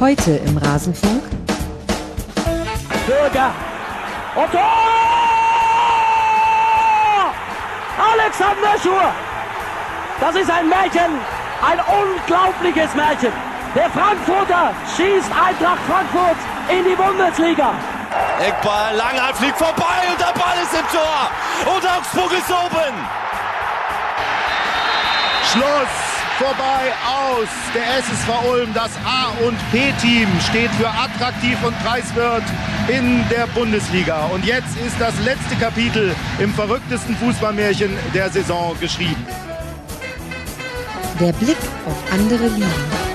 Heute im Rasenfunk. Bürger. Und Tor! Alexander Schur. Das ist ein Märchen. Ein unglaubliches Märchen. Der Frankfurter schießt Eintracht Frankfurt in die Bundesliga. Eckball, Langhalt fliegt vorbei und der Ball ist im Tor. Und Augsburg ist oben. Schluss vorbei aus. Der SSV Ulm, das A und P-Team, steht für attraktiv und preiswert in der Bundesliga. Und jetzt ist das letzte Kapitel im verrücktesten Fußballmärchen der Saison geschrieben. Der Blick auf andere Ligen.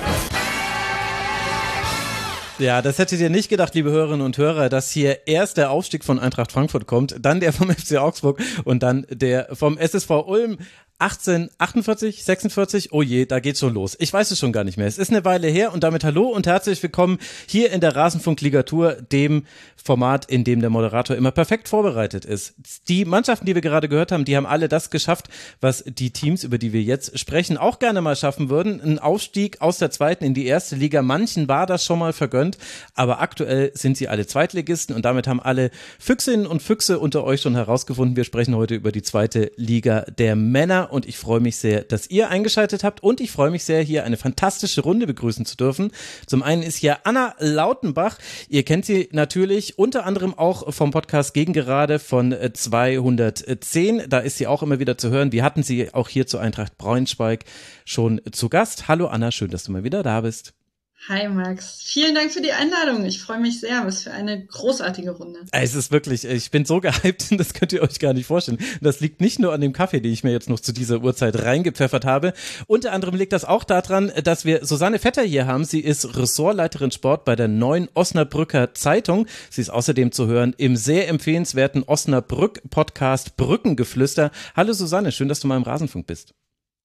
Ja, das hättet ihr nicht gedacht, liebe Hörerinnen und Hörer, dass hier erst der Aufstieg von Eintracht Frankfurt kommt, dann der vom FC Augsburg und dann der vom SSV Ulm. 18, 48, 46, oh je, da geht's schon los. Ich weiß es schon gar nicht mehr. Es ist eine Weile her und damit hallo und herzlich willkommen hier in der Rasenfunk-Ligatur, dem Format, in dem der Moderator immer perfekt vorbereitet ist. Die Mannschaften, die wir gerade gehört haben, die haben alle das geschafft, was die Teams, über die wir jetzt sprechen, auch gerne mal schaffen würden. Ein Aufstieg aus der zweiten in die erste Liga. Manchen war das schon mal vergönnt, aber aktuell sind sie alle Zweitligisten und damit haben alle Füchsinnen und Füchse unter euch schon herausgefunden. Wir sprechen heute über die zweite Liga der Männer und ich freue mich sehr, dass ihr eingeschaltet habt und ich freue mich sehr, hier eine fantastische Runde begrüßen zu dürfen. Zum einen ist hier Anna Lautenbach. Ihr kennt sie natürlich unter anderem auch vom Podcast Gegengerade von 210. Da ist sie auch immer wieder zu hören. Wir hatten sie auch hier zu Eintracht Braunschweig schon zu Gast. Hallo Anna, schön, dass du mal wieder da bist. Hi Max, vielen Dank für die Einladung. Ich freue mich sehr. Was für eine großartige Runde. Es ist wirklich, ich bin so gehypt, das könnt ihr euch gar nicht vorstellen. Das liegt nicht nur an dem Kaffee, den ich mir jetzt noch zu dieser Uhrzeit reingepfeffert habe. Unter anderem liegt das auch daran, dass wir Susanne Vetter hier haben. Sie ist Ressortleiterin Sport bei der neuen Osnabrücker Zeitung. Sie ist außerdem zu hören im sehr empfehlenswerten Osnabrück Podcast Brückengeflüster. Hallo Susanne, schön, dass du mal im Rasenfunk bist.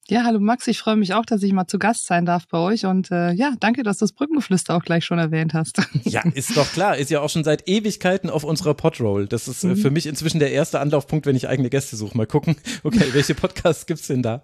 Ja, hallo Max, ich freue mich auch, dass ich mal zu Gast sein darf bei euch und äh, ja, danke, dass du das Brückengeflüster auch gleich schon erwähnt hast. Ja, ist doch klar, ist ja auch schon seit Ewigkeiten auf unserer Podroll. Das ist mhm. für mich inzwischen der erste Anlaufpunkt, wenn ich eigene Gäste suche. Mal gucken, okay, welche Podcasts gibt's denn da?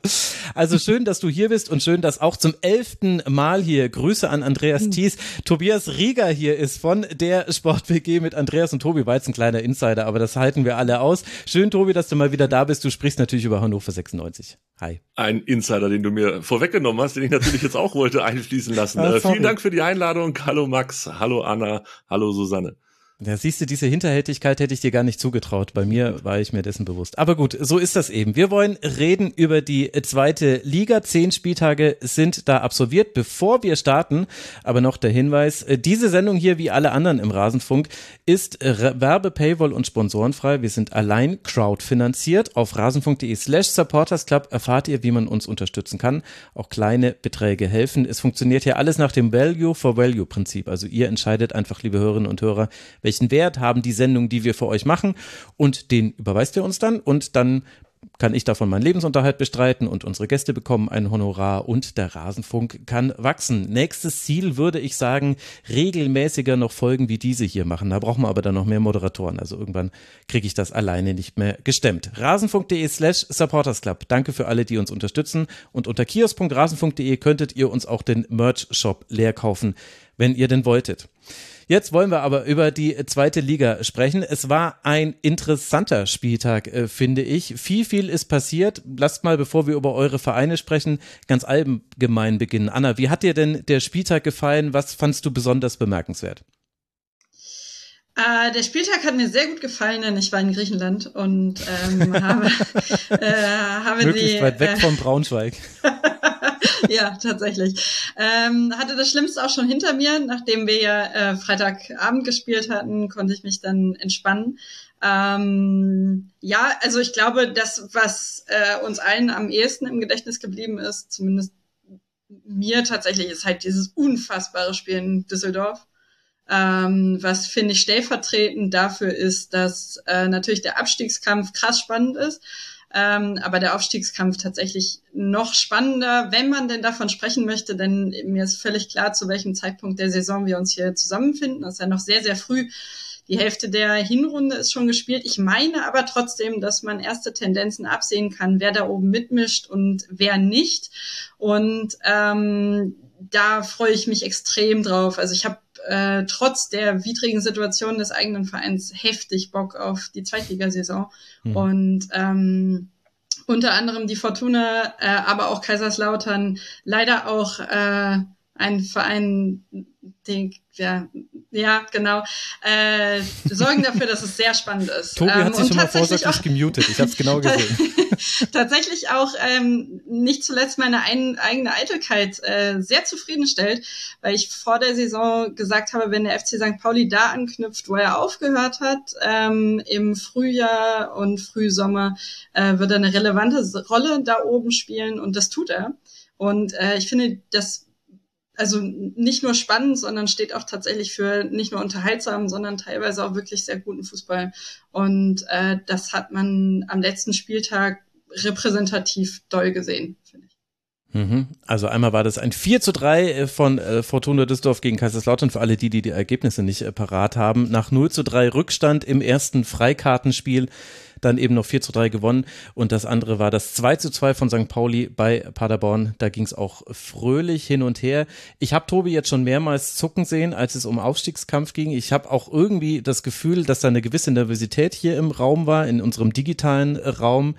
Also schön, dass du hier bist und schön, dass auch zum elften Mal hier Grüße an Andreas mhm. Thies, Tobias Rieger hier ist von der Sport WG mit Andreas und Tobi, war jetzt ein kleiner Insider, aber das halten wir alle aus. Schön, Tobi, dass du mal wieder da bist. Du sprichst natürlich über Hannover 96. Hi. Ein Insider, den du mir vorweggenommen hast, den ich natürlich jetzt auch wollte einfließen lassen. Ah, äh, vielen Dank für die Einladung. Hallo Max, hallo Anna, hallo Susanne. Ja, siehst du, diese Hinterhältigkeit hätte ich dir gar nicht zugetraut. Bei mir war ich mir dessen bewusst. Aber gut, so ist das eben. Wir wollen reden über die zweite Liga. Zehn Spieltage sind da absolviert. Bevor wir starten, aber noch der Hinweis, diese Sendung hier, wie alle anderen im Rasenfunk, ist Werbe, Paywall und sponsorenfrei. Wir sind allein crowdfinanziert. Auf rasenfunk.de slash supportersclub erfahrt ihr, wie man uns unterstützen kann. Auch kleine Beträge helfen. Es funktioniert hier alles nach dem Value for Value Prinzip. Also ihr entscheidet einfach, liebe Hörerinnen und Hörer, welchen Wert haben die Sendungen, die wir für euch machen und den überweist ihr uns dann und dann kann ich davon meinen Lebensunterhalt bestreiten und unsere Gäste bekommen ein Honorar und der Rasenfunk kann wachsen. Nächstes Ziel würde ich sagen, regelmäßiger noch Folgen wie diese hier machen. Da brauchen wir aber dann noch mehr Moderatoren. Also irgendwann kriege ich das alleine nicht mehr gestemmt. Rasenfunk.de slash supportersclub. Danke für alle, die uns unterstützen. Und unter kiosk.rasenfunk.de könntet ihr uns auch den Merch-Shop leer kaufen, wenn ihr denn wolltet. Jetzt wollen wir aber über die zweite Liga sprechen. Es war ein interessanter Spieltag, äh, finde ich. Viel, viel ist passiert. Lasst mal, bevor wir über eure Vereine sprechen, ganz allgemein beginnen. Anna, wie hat dir denn der Spieltag gefallen? Was fandst du besonders bemerkenswert? Äh, der Spieltag hat mir sehr gut gefallen, denn ich war in Griechenland und ähm, habe, äh, habe Möglichst die, weit weg äh, von Braunschweig. ja, tatsächlich. Ähm, hatte das Schlimmste auch schon hinter mir. Nachdem wir ja äh, Freitagabend gespielt hatten, konnte ich mich dann entspannen. Ähm, ja, also ich glaube, das, was äh, uns allen am ehesten im Gedächtnis geblieben ist, zumindest mir tatsächlich, ist halt dieses unfassbare Spiel in Düsseldorf. Ähm, was finde ich stellvertretend dafür ist, dass äh, natürlich der Abstiegskampf krass spannend ist ähm, aber der Aufstiegskampf tatsächlich noch spannender, wenn man denn davon sprechen möchte, denn mir ist völlig klar, zu welchem Zeitpunkt der Saison wir uns hier zusammenfinden. Das ist ja noch sehr, sehr früh. Die Hälfte der Hinrunde ist schon gespielt. Ich meine aber trotzdem, dass man erste Tendenzen absehen kann, wer da oben mitmischt und wer nicht. Und ähm, da freue ich mich extrem drauf. Also ich habe äh, trotz der widrigen Situation des eigenen Vereins heftig Bock auf die Zweitligasaison. Mhm. Und ähm, unter anderem die Fortuna, äh, aber auch Kaiserslautern, leider auch äh, ein Verein, den, ja, ja, genau, äh, sorgen dafür, dass es sehr spannend ist. Tobi hat ähm, sich schon mal vorsorglich gemutet, ich habe es genau gesehen. tatsächlich auch ähm, nicht zuletzt meine ein, eigene Eitelkeit äh, sehr zufriedenstellt, weil ich vor der Saison gesagt habe, wenn der FC St. Pauli da anknüpft, wo er aufgehört hat, ähm, im Frühjahr und Frühsommer, äh, wird er eine relevante Rolle da oben spielen und das tut er. Und äh, ich finde, das also nicht nur spannend, sondern steht auch tatsächlich für nicht nur unterhaltsamen, sondern teilweise auch wirklich sehr guten Fußball. Und äh, das hat man am letzten Spieltag repräsentativ doll gesehen, finde ich. Mhm. Also einmal war das ein 4 zu 3 äh, von äh, Fortuna Düsseldorf gegen Kaiserslautern für alle die, die die Ergebnisse nicht äh, parat haben. Nach 0 zu 3 Rückstand im ersten Freikartenspiel dann eben noch 4 zu 3 gewonnen. Und das andere war das 2 zu 2 von St. Pauli bei Paderborn. Da ging es auch fröhlich hin und her. Ich habe Tobi jetzt schon mehrmals zucken sehen, als es um Aufstiegskampf ging. Ich habe auch irgendwie das Gefühl, dass da eine gewisse Nervosität hier im Raum war, in unserem digitalen Raum.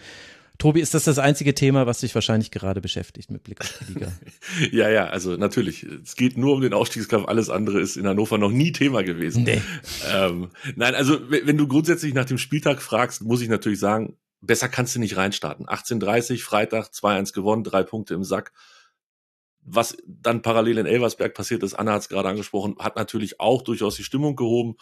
Tobi, ist das das einzige Thema, was dich wahrscheinlich gerade beschäftigt mit Blick auf die Liga? ja, ja, also natürlich. Es geht nur um den Aufstiegskampf. Alles andere ist in Hannover noch nie Thema gewesen. Nee. Ähm, nein, also wenn du grundsätzlich nach dem Spieltag fragst, muss ich natürlich sagen, besser kannst du nicht reinstarten. 18:30 Freitag 2-1 gewonnen, drei Punkte im Sack. Was dann parallel in Elversberg passiert ist, Anna hat es gerade angesprochen, hat natürlich auch durchaus die Stimmung gehoben.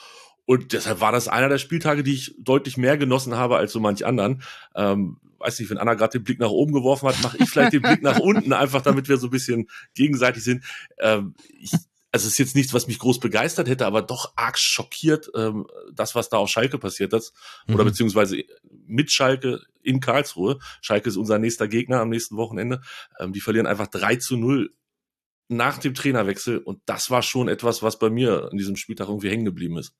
Und deshalb war das einer der Spieltage, die ich deutlich mehr genossen habe als so manch anderen. Ähm, weiß nicht, wenn Anna gerade den Blick nach oben geworfen hat, mache ich vielleicht den Blick nach unten, einfach damit wir so ein bisschen gegenseitig sind. Ähm, ich, also es ist jetzt nichts, was mich groß begeistert hätte, aber doch arg schockiert, ähm, das, was da auf Schalke passiert ist. Mhm. Oder beziehungsweise mit Schalke in Karlsruhe. Schalke ist unser nächster Gegner am nächsten Wochenende. Ähm, die verlieren einfach 3 zu 0 nach dem Trainerwechsel. Und das war schon etwas, was bei mir in diesem Spieltag irgendwie hängen geblieben ist.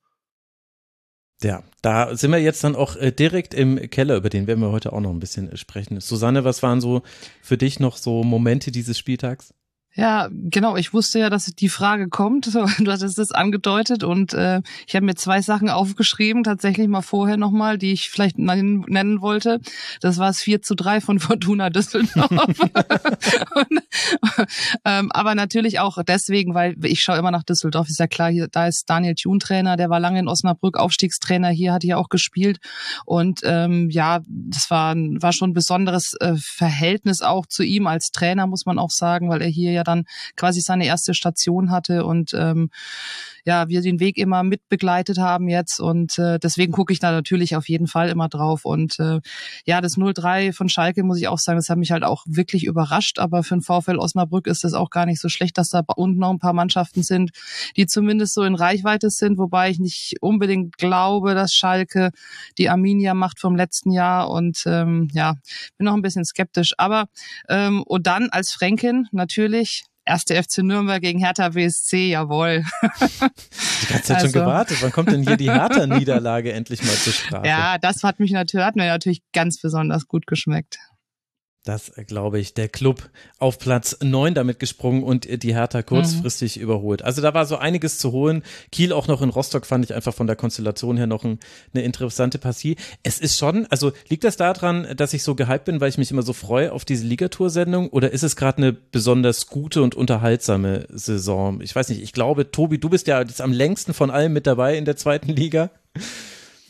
Ja, da sind wir jetzt dann auch äh, direkt im Keller, über den werden wir heute auch noch ein bisschen äh, sprechen. Susanne, was waren so für dich noch so Momente dieses Spieltags? Ja, genau. Ich wusste ja, dass die Frage kommt. Du hattest es angedeutet und äh, ich habe mir zwei Sachen aufgeschrieben, tatsächlich mal vorher nochmal, die ich vielleicht nennen wollte. Das war es 4 zu 3 von Fortuna Düsseldorf. und, ähm, aber natürlich auch deswegen, weil ich schaue immer nach Düsseldorf, ist ja klar, hier, da ist Daniel Thun Trainer, der war lange in Osnabrück, Aufstiegstrainer, hier hat er auch gespielt. Und ähm, ja, das war, war schon ein besonderes äh, Verhältnis auch zu ihm als Trainer, muss man auch sagen, weil er hier ja dann quasi seine erste Station hatte und ähm, ja, wir den Weg immer mitbegleitet haben jetzt und äh, deswegen gucke ich da natürlich auf jeden Fall immer drauf und äh, ja, das 0-3 von Schalke muss ich auch sagen, das hat mich halt auch wirklich überrascht, aber für den VfL Osnabrück ist es auch gar nicht so schlecht, dass da unten noch ein paar Mannschaften sind, die zumindest so in Reichweite sind, wobei ich nicht unbedingt glaube, dass Schalke die Arminia macht vom letzten Jahr und ähm, ja, bin noch ein bisschen skeptisch, aber ähm, und dann als Fränkin natürlich Erste FC Nürnberg gegen Hertha BSC, jawohl. Die ganze Zeit also, schon gewartet. Wann kommt denn hier die Hertha-Niederlage endlich mal zur Sprache? Ja, das hat mich natürlich, hat mir natürlich ganz besonders gut geschmeckt. Das äh, glaube ich, der Club auf Platz neun damit gesprungen und die Hertha kurzfristig mhm. überholt. Also da war so einiges zu holen. Kiel auch noch in Rostock fand ich einfach von der Konstellation her noch ein, eine interessante Partie. Es ist schon, also liegt das daran, dass ich so gehypt bin, weil ich mich immer so freue auf diese Ligatour-Sendung oder ist es gerade eine besonders gute und unterhaltsame Saison? Ich weiß nicht, ich glaube, Tobi, du bist ja jetzt am längsten von allen mit dabei in der zweiten Liga.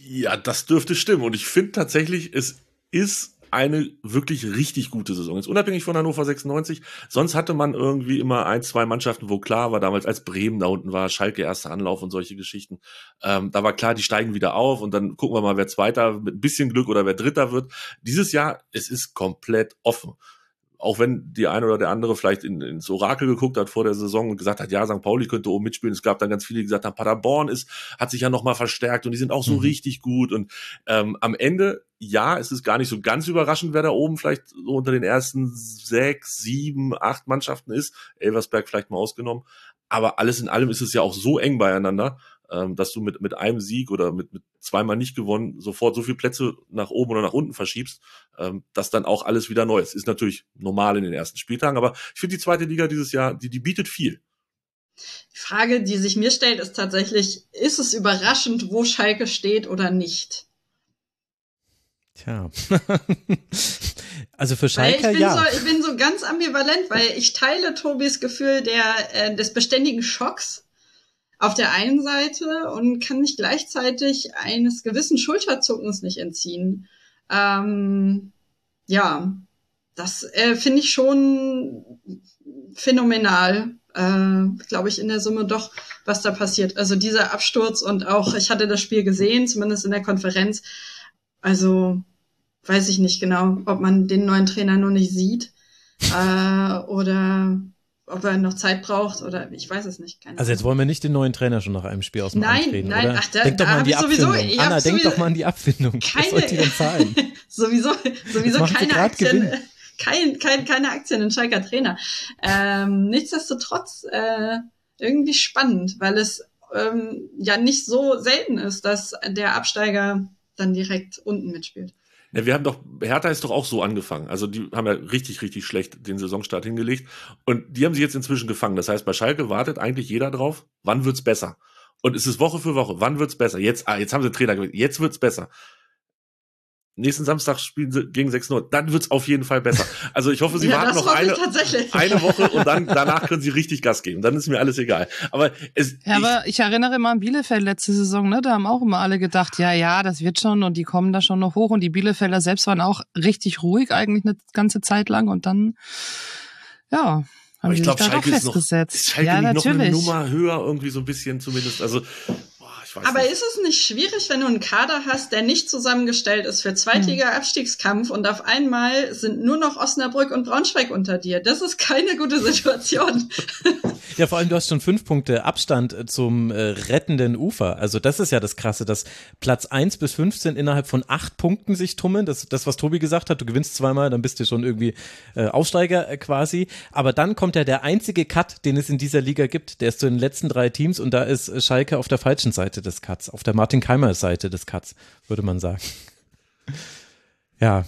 Ja, das dürfte stimmen und ich finde tatsächlich, es ist eine wirklich richtig gute Saison. Jetzt unabhängig von Hannover 96. Sonst hatte man irgendwie immer ein, zwei Mannschaften, wo klar war, damals als Bremen da unten war, Schalke erster Anlauf und solche Geschichten. Ähm, da war klar, die steigen wieder auf und dann gucken wir mal, wer Zweiter mit ein bisschen Glück oder wer Dritter wird. Dieses Jahr, es ist komplett offen auch wenn die eine oder der andere vielleicht in, ins Orakel geguckt hat vor der Saison und gesagt hat, ja, St. Pauli könnte oben mitspielen. Es gab dann ganz viele, die gesagt haben, Paderborn ist, hat sich ja nochmal verstärkt und die sind auch so mhm. richtig gut. Und ähm, am Ende, ja, es ist gar nicht so ganz überraschend, wer da oben vielleicht so unter den ersten sechs, sieben, acht Mannschaften ist. Elversberg vielleicht mal ausgenommen. Aber alles in allem ist es ja auch so eng beieinander, ähm, dass du mit, mit einem Sieg oder mit, mit zweimal nicht gewonnen sofort so viele Plätze nach oben oder nach unten verschiebst, ähm, dass dann auch alles wieder neu ist. Ist natürlich normal in den ersten Spieltagen, aber ich finde die zweite Liga dieses Jahr, die, die bietet viel. Die Frage, die sich mir stellt, ist tatsächlich, ist es überraschend, wo Schalke steht oder nicht? Tja. also für Schalke, ich bin ja. So, ich bin so ganz ambivalent, weil ich teile Tobis Gefühl der, äh, des beständigen Schocks auf der einen Seite und kann mich gleichzeitig eines gewissen Schulterzuckens nicht entziehen. Ähm, ja, das äh, finde ich schon phänomenal, äh, glaube ich, in der Summe doch, was da passiert. Also dieser Absturz und auch, ich hatte das Spiel gesehen, zumindest in der Konferenz, also weiß ich nicht genau, ob man den neuen Trainer nur nicht sieht äh, oder ob er noch Zeit braucht oder ich weiß es nicht. Keine also jetzt wollen wir nicht den neuen Trainer schon nach einem Spiel aus dem nein, Amt reden, nein, oder? Ach, da, denk doch da mal an die sowieso, Abfindung. Anna, denk doch mal an die Abfindung. Keine, Was soll die denn zahlen? sowieso, sowieso keine Aktien. Gewinn. Kein, kein, keine Aktien in Schalker Trainer. Ähm, nichtsdestotrotz äh, irgendwie spannend, weil es ähm, ja nicht so selten ist, dass der Absteiger dann direkt unten mitspielt. Ja, wir haben doch, Hertha ist doch auch so angefangen. Also die haben ja richtig, richtig schlecht den Saisonstart hingelegt. Und die haben sich jetzt inzwischen gefangen. Das heißt, bei Schalke wartet eigentlich jeder drauf, wann wird's besser? Und es ist Woche für Woche, wann wird's besser? Jetzt, ah, jetzt haben sie Trainer gewählt, jetzt wird's besser. Nächsten Samstag spielen sie gegen 6-0. Dann wird's auf jeden Fall besser. Also ich hoffe, sie Ja, warten noch eine, tatsächlich. eine Woche und dann danach können sie richtig Gas geben. Dann ist mir alles egal. Aber es, Ja, aber ich erinnere immer an Bielefeld letzte Saison, ne? Da haben auch immer alle gedacht, ja, ja, das wird schon und die kommen da schon noch hoch und die Bielefelder selbst waren auch richtig ruhig eigentlich eine ganze Zeit lang und dann, ja, haben aber die ich glaube, Schalke ist noch, Schalke ja, nicht noch eine natürlich. Nummer höher irgendwie so ein bisschen zumindest. Also, ich weiß Aber nicht. ist es nicht schwierig, wenn du einen Kader hast, der nicht zusammengestellt ist für Zweitliga-Abstiegskampf und auf einmal sind nur noch Osnabrück und Braunschweig unter dir? Das ist keine gute Situation. Ja, vor allem du hast schon fünf Punkte Abstand äh, zum äh, rettenden Ufer. Also das ist ja das Krasse, dass Platz 1 bis 15 innerhalb von acht Punkten sich tummeln. Das, das was Tobi gesagt hat, du gewinnst zweimal, dann bist du schon irgendwie äh, Aufsteiger äh, quasi. Aber dann kommt ja der einzige Cut, den es in dieser Liga gibt. Der ist zu den letzten drei Teams und da ist äh, Schalke auf der falschen Seite des Cuts, auf der Martin Keimer Seite des Cuts, würde man sagen. Ja,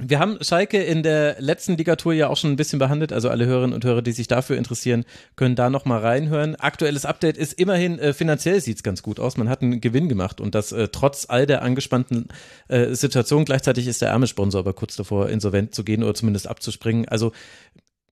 wir haben Schalke in der letzten Ligatur ja auch schon ein bisschen behandelt, also alle Hörerinnen und Hörer, die sich dafür interessieren, können da noch mal reinhören. Aktuelles Update ist immerhin, äh, finanziell sieht's ganz gut aus. Man hat einen Gewinn gemacht und das äh, trotz all der angespannten äh, Situation. Gleichzeitig ist der Ärmelsponsor aber kurz davor, insolvent zu gehen oder zumindest abzuspringen. Also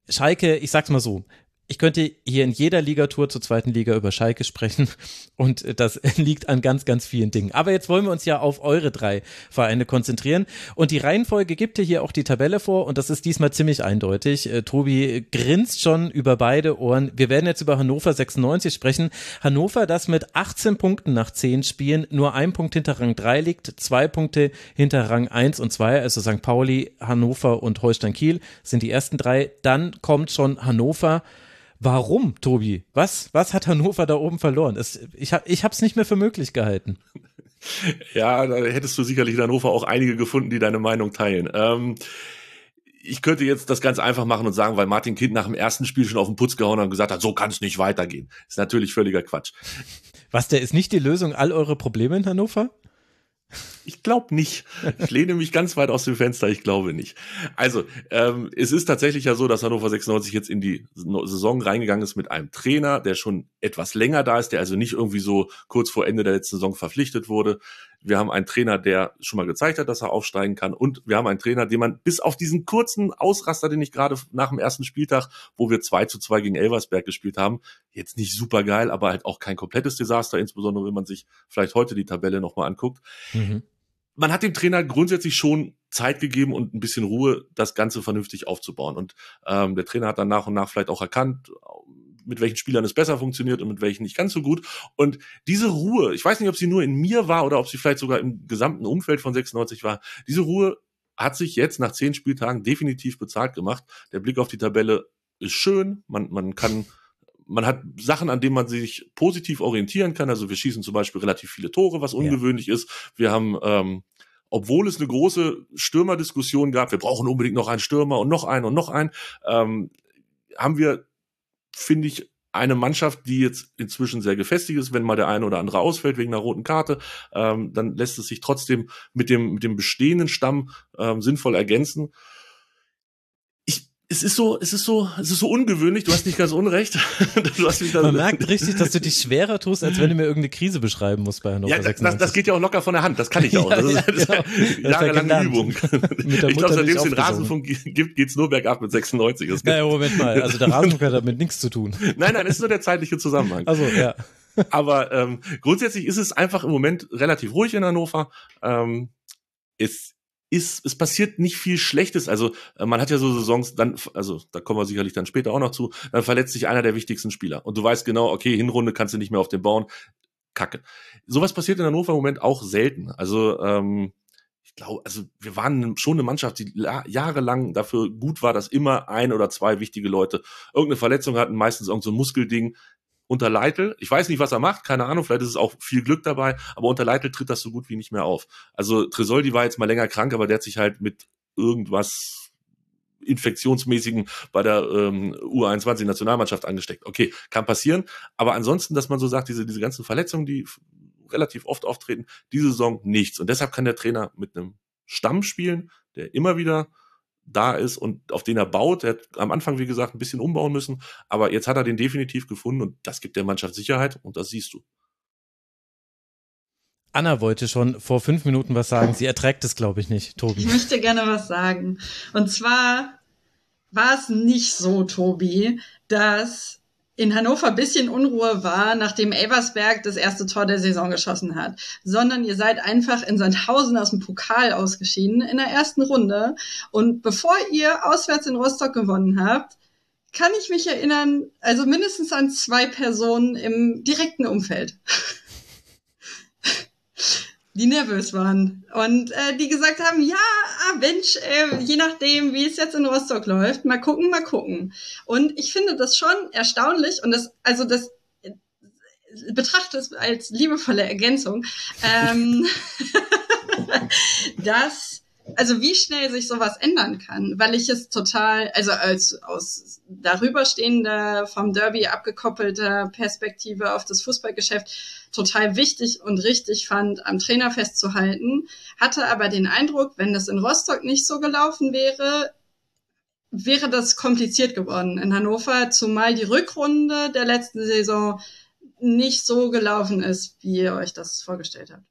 Schalke, ich sag's mal so, ich könnte hier in jeder Ligatur zur zweiten Liga über Schalke sprechen und das liegt an ganz, ganz vielen Dingen. Aber jetzt wollen wir uns ja auf eure drei Vereine konzentrieren und die Reihenfolge gibt dir hier auch die Tabelle vor und das ist diesmal ziemlich eindeutig. Äh, Tobi grinst schon über beide Ohren. Wir werden jetzt über Hannover 96 sprechen. Hannover, das mit 18 Punkten nach 10 Spielen nur ein Punkt hinter Rang 3 liegt, zwei Punkte hinter Rang 1 und 2, also St. Pauli, Hannover und Holstein Kiel sind die ersten drei. Dann kommt schon Hannover. Warum, Tobi? Was, was hat Hannover da oben verloren? Es, ich habe es nicht mehr für möglich gehalten. Ja, da hättest du sicherlich in Hannover auch einige gefunden, die deine Meinung teilen. Ähm, ich könnte jetzt das ganz einfach machen und sagen, weil Martin Kind nach dem ersten Spiel schon auf den Putz gehauen hat und gesagt hat, so kann es nicht weitergehen. Ist natürlich völliger Quatsch. Was, der ist nicht die Lösung all eure Probleme in Hannover? Ich glaube nicht. Ich lehne mich ganz weit aus dem Fenster. Ich glaube nicht. Also, ähm, es ist tatsächlich ja so, dass Hannover 96 jetzt in die Saison reingegangen ist mit einem Trainer, der schon etwas länger da ist, der also nicht irgendwie so kurz vor Ende der letzten Saison verpflichtet wurde. Wir haben einen Trainer, der schon mal gezeigt hat, dass er aufsteigen kann. Und wir haben einen Trainer, den man bis auf diesen kurzen Ausraster, den ich gerade nach dem ersten Spieltag, wo wir 2 zu 2 gegen Elversberg gespielt haben, jetzt nicht super geil, aber halt auch kein komplettes Desaster, insbesondere wenn man sich vielleicht heute die Tabelle nochmal anguckt. Mhm. Man hat dem Trainer grundsätzlich schon Zeit gegeben und ein bisschen Ruhe, das Ganze vernünftig aufzubauen. Und ähm, der Trainer hat dann nach und nach vielleicht auch erkannt, mit welchen Spielern es besser funktioniert und mit welchen nicht ganz so gut. Und diese Ruhe, ich weiß nicht, ob sie nur in mir war oder ob sie vielleicht sogar im gesamten Umfeld von 96 war, diese Ruhe hat sich jetzt nach zehn Spieltagen definitiv bezahlt gemacht. Der Blick auf die Tabelle ist schön, man, man kann man hat Sachen, an denen man sich positiv orientieren kann. Also wir schießen zum Beispiel relativ viele Tore, was ungewöhnlich ja. ist. Wir haben, ähm, obwohl es eine große Stürmerdiskussion gab, wir brauchen unbedingt noch einen Stürmer und noch einen und noch einen, ähm, haben wir finde ich, eine Mannschaft, die jetzt inzwischen sehr gefestigt ist, wenn mal der eine oder andere ausfällt wegen einer roten Karte, ähm, dann lässt es sich trotzdem mit dem, mit dem bestehenden Stamm ähm, sinnvoll ergänzen es ist so, es ist so, es ist so ungewöhnlich. Du hast nicht ganz unrecht. du hast mich Man merkt richtig, dass du dich schwerer tust, als wenn du mir irgendeine Krise beschreiben musst bei Hannover ja, das, das, geht ja auch locker von der Hand. Das kann ich auch. ja, das ist, das ja, ist jahrelange Übung. ich glaube, seitdem es den Rasenfunk gibt, geht's nur bergab mit 96. Das naja, Moment mal. Also der Rasenfunk hat damit nichts zu tun. nein, nein, es ist nur der zeitliche Zusammenhang. Also ja. Aber ähm, grundsätzlich ist es einfach im Moment relativ ruhig in Hannover. Ähm, es ist, es passiert nicht viel Schlechtes. Also äh, man hat ja so Saisons, dann, also da kommen wir sicherlich dann später auch noch zu, dann verletzt sich einer der wichtigsten Spieler. Und du weißt genau, okay, Hinrunde kannst du nicht mehr auf den bauen. Kacke. Sowas passiert in Hannover im Moment auch selten. Also ähm, ich glaube, also wir waren schon eine Mannschaft, die jahrelang dafür gut war, dass immer ein oder zwei wichtige Leute irgendeine Verletzung hatten, meistens irgendein so Muskelding unter Leitl, ich weiß nicht, was er macht, keine Ahnung, vielleicht ist es auch viel Glück dabei, aber unter Leitl tritt das so gut wie nicht mehr auf. Also Tresoldi war jetzt mal länger krank, aber der hat sich halt mit irgendwas infektionsmäßigen bei der ähm, U21-Nationalmannschaft angesteckt. Okay, kann passieren, aber ansonsten, dass man so sagt, diese, diese ganzen Verletzungen, die relativ oft auftreten, diese Saison nichts. Und deshalb kann der Trainer mit einem Stamm spielen, der immer wieder da ist und auf den er baut. Er hat am Anfang, wie gesagt, ein bisschen umbauen müssen, aber jetzt hat er den definitiv gefunden und das gibt der Mannschaft Sicherheit und das siehst du. Anna wollte schon vor fünf Minuten was sagen. Sie erträgt es, glaube ich, nicht, Tobi. Ich möchte gerne was sagen. Und zwar war es nicht so, Tobi, dass in Hannover ein bisschen Unruhe war, nachdem Elversberg das erste Tor der Saison geschossen hat, sondern ihr seid einfach in Sandhausen aus dem Pokal ausgeschieden in der ersten Runde. Und bevor ihr auswärts in Rostock gewonnen habt, kann ich mich erinnern, also mindestens an zwei Personen im direkten Umfeld. die nervös waren und äh, die gesagt haben, ja, ah, Mensch, äh, je nachdem, wie es jetzt in Rostock läuft, mal gucken, mal gucken. Und ich finde das schon erstaunlich und das, also das äh, betrachte es als liebevolle Ergänzung, ähm, dass also wie schnell sich sowas ändern kann, weil ich es total, also als aus darüberstehender, vom Derby abgekoppelter Perspektive auf das Fußballgeschäft total wichtig und richtig fand, am Trainer festzuhalten, hatte aber den Eindruck, wenn das in Rostock nicht so gelaufen wäre, wäre das kompliziert geworden in Hannover, zumal die Rückrunde der letzten Saison nicht so gelaufen ist, wie ihr euch das vorgestellt habt.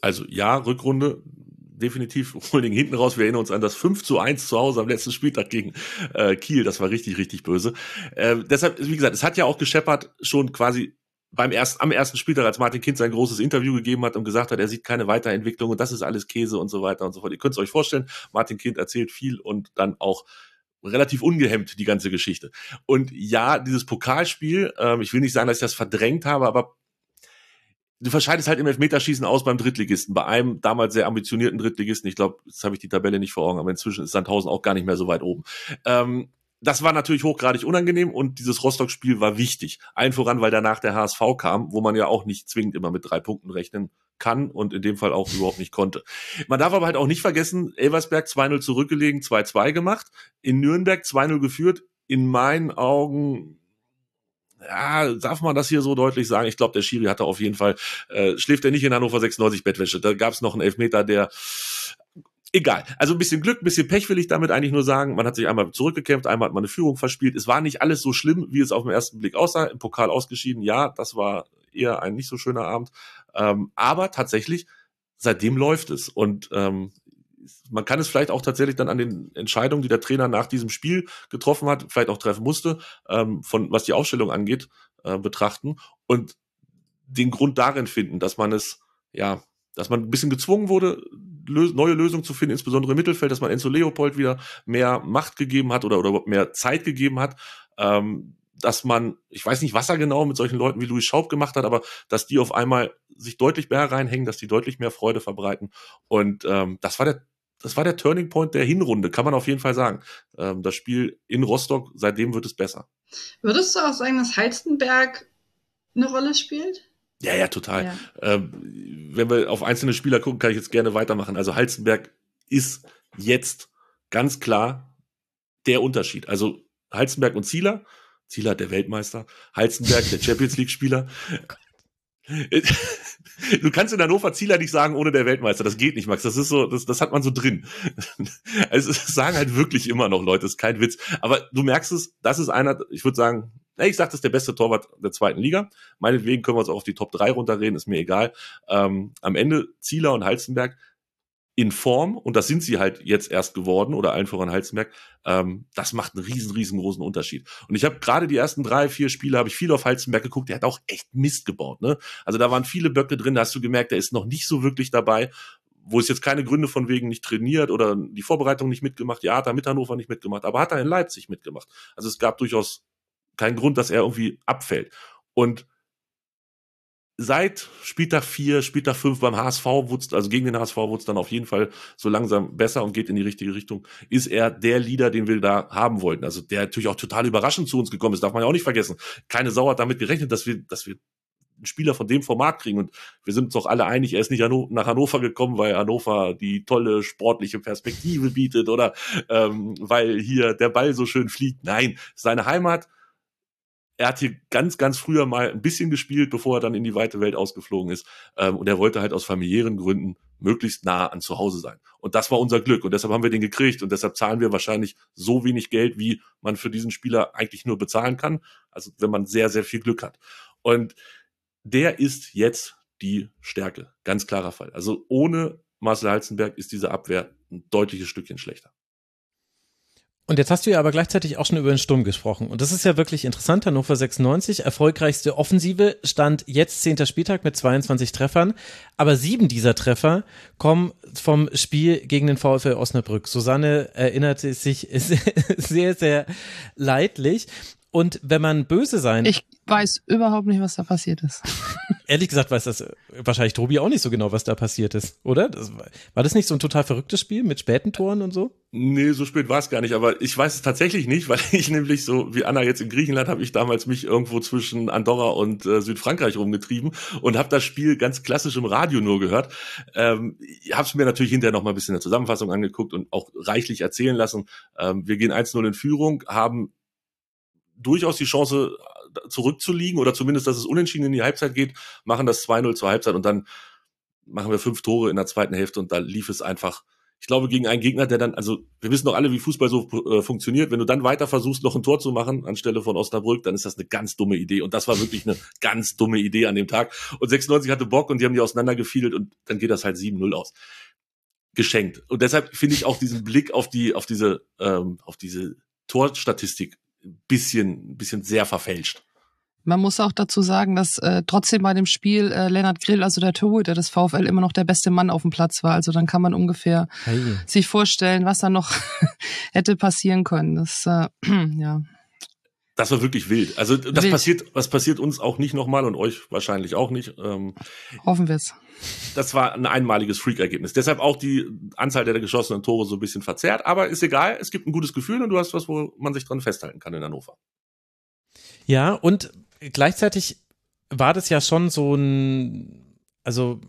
Also ja, Rückrunde definitiv Holding hinten raus. Wir erinnern uns an das 5 zu 1 zu Hause am letzten Spieltag gegen äh, Kiel. Das war richtig, richtig böse. Äh, deshalb, wie gesagt, es hat ja auch gescheppert schon quasi beim ersten, am ersten Spieltag, als Martin Kind sein großes Interview gegeben hat und gesagt hat, er sieht keine Weiterentwicklung und das ist alles Käse und so weiter und so fort. Ihr könnt es euch vorstellen, Martin Kind erzählt viel und dann auch relativ ungehemmt die ganze Geschichte. Und ja, dieses Pokalspiel, ähm, ich will nicht sagen, dass ich das verdrängt habe, aber du verscheidest halt im Elfmeterschießen aus beim Drittligisten, bei einem damals sehr ambitionierten Drittligisten. Ich glaube, jetzt habe ich die Tabelle nicht vor Augen, aber inzwischen ist Sandhausen auch gar nicht mehr so weit oben. Ähm, das war natürlich hochgradig unangenehm und dieses Rostock-Spiel war wichtig. Allen voran, weil danach der HSV kam, wo man ja auch nicht zwingend immer mit drei Punkten rechnen kann und in dem Fall auch überhaupt nicht konnte. Man darf aber halt auch nicht vergessen, Elversberg 2-0 zurückgelegen, 2-2 gemacht, in Nürnberg 2-0 geführt, in meinen Augen ja, darf man das hier so deutlich sagen? Ich glaube, der Schiri hatte auf jeden Fall, äh, schläft er nicht in Hannover 96 Bettwäsche. Da gab es noch einen Elfmeter, der egal. Also ein bisschen Glück, ein bisschen Pech will ich damit eigentlich nur sagen. Man hat sich einmal zurückgekämpft, einmal hat man eine Führung verspielt. Es war nicht alles so schlimm, wie es auf den ersten Blick aussah. Im Pokal ausgeschieden, ja, das war eher ein nicht so schöner Abend. Ähm, aber tatsächlich, seitdem läuft es. Und ähm, man kann es vielleicht auch tatsächlich dann an den Entscheidungen, die der Trainer nach diesem Spiel getroffen hat, vielleicht auch treffen musste, ähm, von was die Aufstellung angeht, äh, betrachten und den Grund darin finden, dass man es, ja, dass man ein bisschen gezwungen wurde, lö neue Lösungen zu finden, insbesondere im Mittelfeld, dass man Enzo Leopold wieder mehr Macht gegeben hat oder, oder mehr Zeit gegeben hat. Ähm, dass man, ich weiß nicht, was er genau mit solchen Leuten wie Louis Schaub gemacht hat, aber dass die auf einmal sich deutlich mehr reinhängen, dass die deutlich mehr Freude verbreiten. Und ähm, das war der das war der Turning Point der Hinrunde, kann man auf jeden Fall sagen. Ähm, das Spiel in Rostock, seitdem wird es besser. Würdest du auch sagen, dass Heizenberg eine Rolle spielt? Ja, ja, total. Ja. Ähm, wenn wir auf einzelne Spieler gucken, kann ich jetzt gerne weitermachen. Also Halzenberg ist jetzt ganz klar der Unterschied. Also Halzenberg und Zieler Zieler der Weltmeister, Halzenberg der Champions League Spieler. Du kannst in Hannover Zieler nicht sagen ohne der Weltmeister. Das geht nicht, Max. Das ist so, das, das hat man so drin. Also es sagen halt wirklich immer noch Leute, das ist kein Witz. Aber du merkst es, das ist einer, ich würde sagen, ich sag, das ist der beste Torwart der zweiten Liga. Meinetwegen können wir uns auch auf die Top 3 runterreden, ist mir egal. Ähm, am Ende Zieler und Halzenberg in Form, und das sind sie halt jetzt erst geworden, oder allen voran Halzenberg, ähm, das macht einen riesen, riesengroßen Unterschied. Und ich habe gerade die ersten drei, vier Spiele, habe ich viel auf Halzenberg geguckt, der hat auch echt Mist gebaut. Ne? Also da waren viele Böcke drin, da hast du gemerkt, der ist noch nicht so wirklich dabei wo es jetzt keine Gründe von wegen nicht trainiert oder die Vorbereitung nicht mitgemacht, ja, hat er mit Hannover nicht mitgemacht, aber hat er in Leipzig mitgemacht. Also es gab durchaus keinen Grund, dass er irgendwie abfällt. Und seit Spieltag 4, Spieltag 5 beim HSV, also gegen den HSV wurde es dann auf jeden Fall so langsam besser und geht in die richtige Richtung, ist er der Leader, den wir da haben wollten. Also der natürlich auch total überraschend zu uns gekommen ist, darf man ja auch nicht vergessen. Keine Sau hat damit gerechnet, dass wir, dass wir einen Spieler von dem Format kriegen. Und wir sind uns auch alle einig, er ist nicht nach Hannover gekommen, weil Hannover die tolle sportliche Perspektive bietet oder ähm, weil hier der Ball so schön fliegt. Nein, seine Heimat er hat hier ganz, ganz früher mal ein bisschen gespielt, bevor er dann in die weite Welt ausgeflogen ist. Ähm, und er wollte halt aus familiären Gründen möglichst nah an zu Hause sein. Und das war unser Glück. Und deshalb haben wir den gekriegt. Und deshalb zahlen wir wahrscheinlich so wenig Geld, wie man für diesen Spieler eigentlich nur bezahlen kann. Also wenn man sehr, sehr viel Glück hat. Und der ist jetzt die Stärke. Ganz klarer Fall. Also ohne Marcel Halzenberg ist diese Abwehr ein deutliches Stückchen schlechter. Und jetzt hast du ja aber gleichzeitig auch schon über den Sturm gesprochen. Und das ist ja wirklich interessant. Hannover 96, erfolgreichste Offensive, stand jetzt zehnter Spieltag mit 22 Treffern. Aber sieben dieser Treffer kommen vom Spiel gegen den VfL Osnabrück. Susanne erinnerte sich sehr, sehr leidlich. Und wenn man böse sein. Ich weiß überhaupt nicht, was da passiert ist. Ehrlich gesagt weiß das wahrscheinlich Tobi auch nicht so genau, was da passiert ist, oder? Das, war das nicht so ein total verrücktes Spiel mit späten Toren und so? Nee, so spät war es gar nicht, aber ich weiß es tatsächlich nicht, weil ich nämlich so wie Anna jetzt in Griechenland habe ich damals mich irgendwo zwischen Andorra und äh, Südfrankreich rumgetrieben und habe das Spiel ganz klassisch im Radio nur gehört. Ähm, habe es mir natürlich hinterher noch mal ein bisschen in der Zusammenfassung angeguckt und auch reichlich erzählen lassen. Ähm, wir gehen 1-0 in Führung, haben durchaus die Chance zurückzuliegen oder zumindest, dass es unentschieden in die Halbzeit geht, machen das 2-0 zur Halbzeit und dann machen wir fünf Tore in der zweiten Hälfte und da lief es einfach, ich glaube, gegen einen Gegner, der dann, also wir wissen doch alle, wie Fußball so äh, funktioniert. Wenn du dann weiter versuchst, noch ein Tor zu machen anstelle von Osnabrück, dann ist das eine ganz dumme Idee. Und das war wirklich eine ganz dumme Idee an dem Tag. Und 96 hatte Bock und die haben die auseinandergefiedelt und dann geht das halt 7-0 aus. Geschenkt. Und deshalb finde ich auch diesen Blick auf die, auf diese, ähm, auf diese Torstatistik bisschen, bisschen sehr verfälscht. Man muss auch dazu sagen, dass äh, trotzdem bei dem Spiel äh, Lennart Grill, also der Torhüter des VfL, immer noch der beste Mann auf dem Platz war. Also dann kann man ungefähr hey. sich vorstellen, was da noch hätte passieren können. Das, äh, ja. Das war wirklich wild. Also das wild. passiert, was passiert uns auch nicht nochmal und euch wahrscheinlich auch nicht. Ähm, Hoffen wir es. Das war ein einmaliges Freak-Ergebnis. Deshalb auch die Anzahl der geschossenen Tore so ein bisschen verzerrt. Aber ist egal. Es gibt ein gutes Gefühl und du hast was, wo man sich dran festhalten kann in Hannover. Ja, und gleichzeitig war das ja schon so ein, also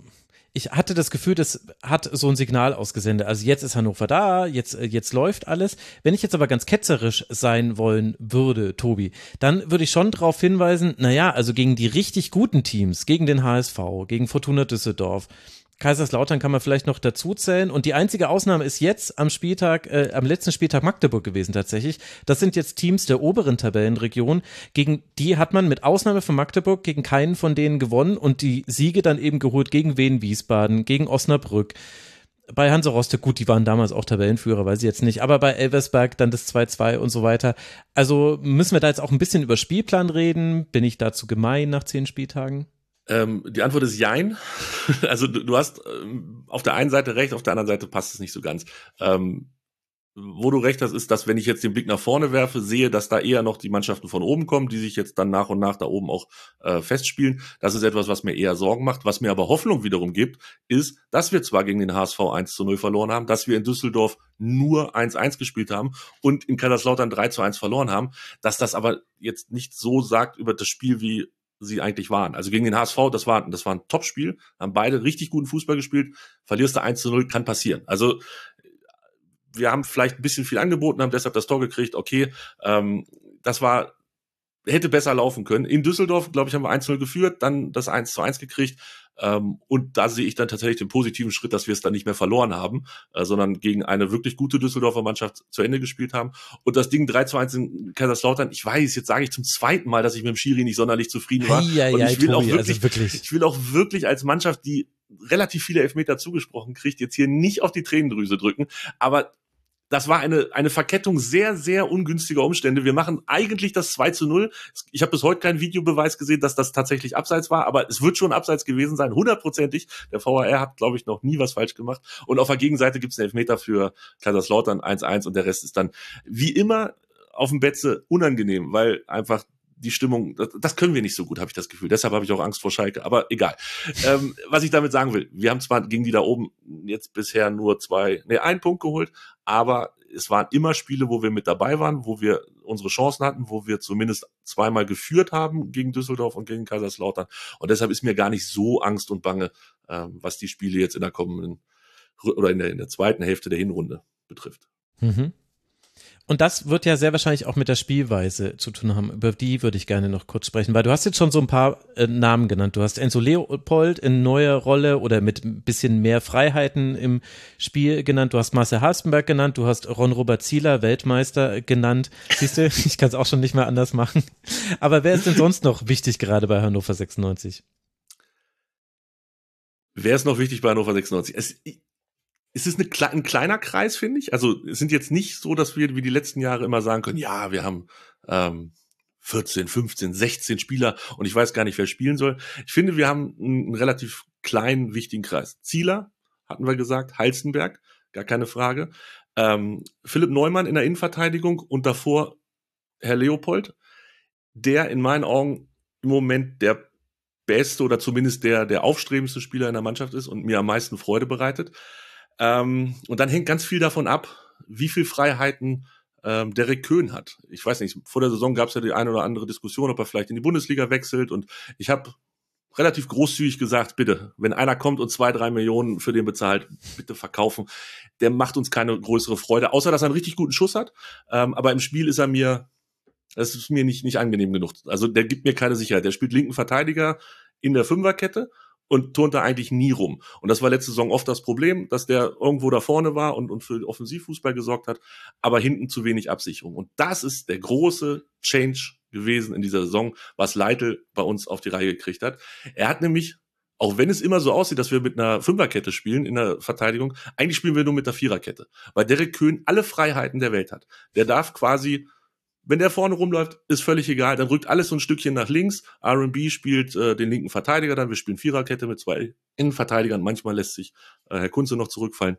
ich hatte das Gefühl, das hat so ein Signal ausgesendet. Also jetzt ist Hannover da, jetzt, äh, jetzt läuft alles. Wenn ich jetzt aber ganz ketzerisch sein wollen würde, Tobi, dann würde ich schon darauf hinweisen, naja, also gegen die richtig guten Teams, gegen den HSV, gegen Fortuna Düsseldorf, Kaiserslautern kann man vielleicht noch dazu zählen. Und die einzige Ausnahme ist jetzt am Spieltag, äh, am letzten Spieltag Magdeburg gewesen tatsächlich. Das sind jetzt Teams der oberen Tabellenregion. Gegen die hat man mit Ausnahme von Magdeburg gegen keinen von denen gewonnen und die Siege dann eben geholt gegen Wien Wiesbaden, gegen Osnabrück. Bei Hansa Rostock, gut, die waren damals auch Tabellenführer, weiß ich jetzt nicht, aber bei Elversberg dann das 2-2 und so weiter. Also müssen wir da jetzt auch ein bisschen über Spielplan reden? Bin ich dazu gemein nach zehn Spieltagen? Ähm, die Antwort ist Jein. Also du, du hast ähm, auf der einen Seite recht, auf der anderen Seite passt es nicht so ganz. Ähm, wo du recht hast, ist, dass wenn ich jetzt den Blick nach vorne werfe, sehe, dass da eher noch die Mannschaften von oben kommen, die sich jetzt dann nach und nach da oben auch äh, festspielen. Das ist etwas, was mir eher Sorgen macht. Was mir aber Hoffnung wiederum gibt, ist, dass wir zwar gegen den HSV 1 zu 0 verloren haben, dass wir in Düsseldorf nur 1-1 gespielt haben und in Kaiserslautern 3 zu 1 verloren haben, dass das aber jetzt nicht so sagt über das Spiel, wie sie eigentlich waren. Also gegen den HSV, das war, das war ein Topspiel, haben beide richtig guten Fußball gespielt. Verlierst du 1 zu 0, kann passieren. Also wir haben vielleicht ein bisschen viel angeboten, haben deshalb das Tor gekriegt, okay. Ähm, das war hätte besser laufen können. In Düsseldorf, glaube ich, haben wir 1-0 geführt, dann das 1 zu 1 gekriegt. Ähm, und da sehe ich dann tatsächlich den positiven Schritt, dass wir es dann nicht mehr verloren haben, äh, sondern gegen eine wirklich gute Düsseldorfer Mannschaft zu Ende gespielt haben. Und das Ding 3 zu 1 in Kaiserslautern, ich weiß, jetzt sage ich zum zweiten Mal, dass ich mit dem Schiri nicht sonderlich zufrieden war. Ei, ei, und ich will Tobi, auch wirklich, also wirklich. ich will auch wirklich als Mannschaft, die relativ viele Elfmeter zugesprochen kriegt, jetzt hier nicht auf die Tränendrüse drücken. Aber das war eine, eine Verkettung sehr, sehr ungünstiger Umstände. Wir machen eigentlich das 2 zu 0. Ich habe bis heute keinen Videobeweis gesehen, dass das tatsächlich abseits war, aber es wird schon abseits gewesen sein, hundertprozentig. Der VAR hat, glaube ich, noch nie was falsch gemacht. Und auf der Gegenseite gibt es einen Elfmeter für Kaiserslautern 1-1 und der Rest ist dann wie immer auf dem Betze unangenehm, weil einfach die Stimmung, das, das können wir nicht so gut, habe ich das Gefühl. Deshalb habe ich auch Angst vor Schalke, aber egal. ähm, was ich damit sagen will, wir haben zwar gegen die da oben jetzt bisher nur zwei, nee, einen Punkt geholt, aber es waren immer Spiele, wo wir mit dabei waren, wo wir unsere Chancen hatten, wo wir zumindest zweimal geführt haben gegen Düsseldorf und gegen Kaiserslautern. Und deshalb ist mir gar nicht so Angst und Bange, ähm, was die Spiele jetzt in der kommenden oder in der, in der zweiten Hälfte der Hinrunde betrifft. Mhm. Und das wird ja sehr wahrscheinlich auch mit der Spielweise zu tun haben. Über die würde ich gerne noch kurz sprechen, weil du hast jetzt schon so ein paar äh, Namen genannt. Du hast Enzo Leopold in neuer Rolle oder mit ein bisschen mehr Freiheiten im Spiel genannt. Du hast Marcel Halstenberg genannt. Du hast Ron-Robert Zieler, Weltmeister, genannt. Siehst du, ich kann es auch schon nicht mehr anders machen. Aber wer ist denn sonst noch wichtig gerade bei Hannover 96? Wer ist noch wichtig bei Hannover 96? Es, es ist eine, ein kleiner Kreis, finde ich. Also es sind jetzt nicht so, dass wir wie die letzten Jahre immer sagen können, ja, wir haben ähm, 14, 15, 16 Spieler und ich weiß gar nicht, wer spielen soll. Ich finde, wir haben einen, relativ kleinen, wichtigen Kreis. Zieler, hatten wir gesagt, Halstenberg, gar keine Frage. Ähm, Philipp Neumann in der Innenverteidigung und davor Herr Leopold, der in meinen Augen im Moment der beste oder zumindest der, der aufstrebendste Spieler in der Mannschaft ist und mir am meisten Freude bereitet. Ähm, und dann hängt ganz viel davon ab, wie viel Freiheiten ähm, Derek Köhn hat. Ich weiß nicht, vor der Saison gab es ja die eine oder andere Diskussion, ob er vielleicht in die Bundesliga wechselt. Und ich habe relativ großzügig gesagt, bitte, wenn einer kommt und zwei, drei Millionen für den bezahlt, bitte verkaufen. Der macht uns keine größere Freude, außer dass er einen richtig guten Schuss hat. Ähm, aber im Spiel ist er mir, das ist mir nicht, nicht angenehm genug. Also der gibt mir keine Sicherheit. Der spielt linken Verteidiger in der Fünferkette und turnt da eigentlich nie rum. Und das war letzte Saison oft das Problem, dass der irgendwo da vorne war und, und für Offensivfußball gesorgt hat, aber hinten zu wenig Absicherung. Und das ist der große Change gewesen in dieser Saison, was Leitl bei uns auf die Reihe gekriegt hat. Er hat nämlich auch wenn es immer so aussieht, dass wir mit einer Fünferkette spielen in der Verteidigung, eigentlich spielen wir nur mit der Viererkette, weil Derek Köhn alle Freiheiten der Welt hat. Der darf quasi wenn der vorne rumläuft, ist völlig egal. Dann rückt alles so ein Stückchen nach links. R&B spielt äh, den linken Verteidiger dann. Wir spielen Viererkette mit zwei Innenverteidigern. Manchmal lässt sich äh, Herr Kunze noch zurückfallen.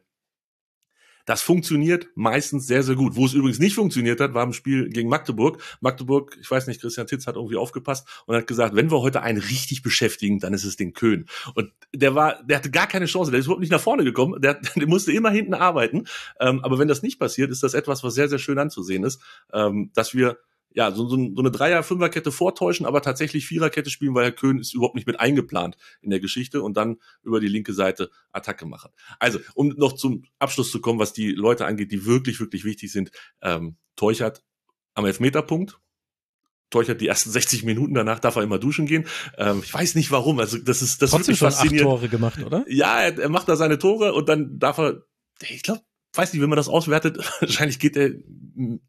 Das funktioniert meistens sehr, sehr gut. Wo es übrigens nicht funktioniert hat, war im Spiel gegen Magdeburg. Magdeburg, ich weiß nicht, Christian Titz hat irgendwie aufgepasst und hat gesagt, wenn wir heute einen richtig beschäftigen, dann ist es den Köhn. Und der war, der hatte gar keine Chance, der ist überhaupt nicht nach vorne gekommen, der, der musste immer hinten arbeiten. Ähm, aber wenn das nicht passiert, ist das etwas, was sehr, sehr schön anzusehen ist, ähm, dass wir ja, so, so, so eine Dreier-Fünfer-Kette vortäuschen, aber tatsächlich Viererkette spielen, weil Herr Köhn ist überhaupt nicht mit eingeplant in der Geschichte und dann über die linke Seite Attacke machen. Also, um noch zum Abschluss zu kommen, was die Leute angeht, die wirklich, wirklich wichtig sind, ähm, Teuchert am Elfmeterpunkt, Teuchert die ersten 60 Minuten, danach darf er immer duschen gehen. Ähm, ich weiß nicht warum, also das ist das Trotzdem ist schon acht Tore gemacht, oder? Ja, er, er macht da seine Tore und dann darf er, ich glaube, weiß nicht, wenn man das auswertet, wahrscheinlich geht er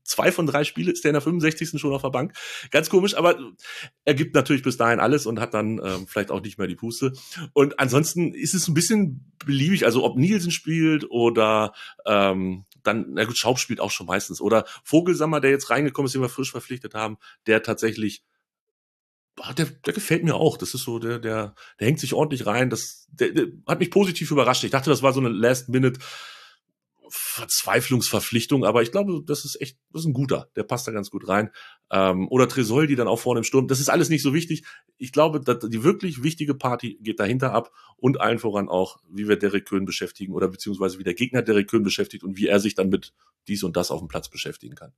zwei von drei Spiele, ist der in der 65. schon auf der Bank. Ganz komisch, aber er gibt natürlich bis dahin alles und hat dann ähm, vielleicht auch nicht mehr die Puste. Und ansonsten ist es ein bisschen beliebig, also ob Nielsen spielt oder ähm, dann, na gut, Schaub spielt auch schon meistens. Oder Vogelsammer, der jetzt reingekommen ist, den wir frisch verpflichtet haben, der tatsächlich der, der gefällt mir auch. Das ist so, der, der, der hängt sich ordentlich rein. Das, der, der hat mich positiv überrascht. Ich dachte, das war so eine Last-Minute Verzweiflungsverpflichtung, aber ich glaube, das ist echt, das ist ein guter, der passt da ganz gut rein. Ähm, oder Tresol, die dann auch vorne im Sturm, das ist alles nicht so wichtig. Ich glaube, die wirklich wichtige Party geht dahinter ab und allen voran auch, wie wir Derek Köhn beschäftigen oder beziehungsweise wie der Gegner Derek Köhn beschäftigt und wie er sich dann mit dies und das auf dem Platz beschäftigen kann.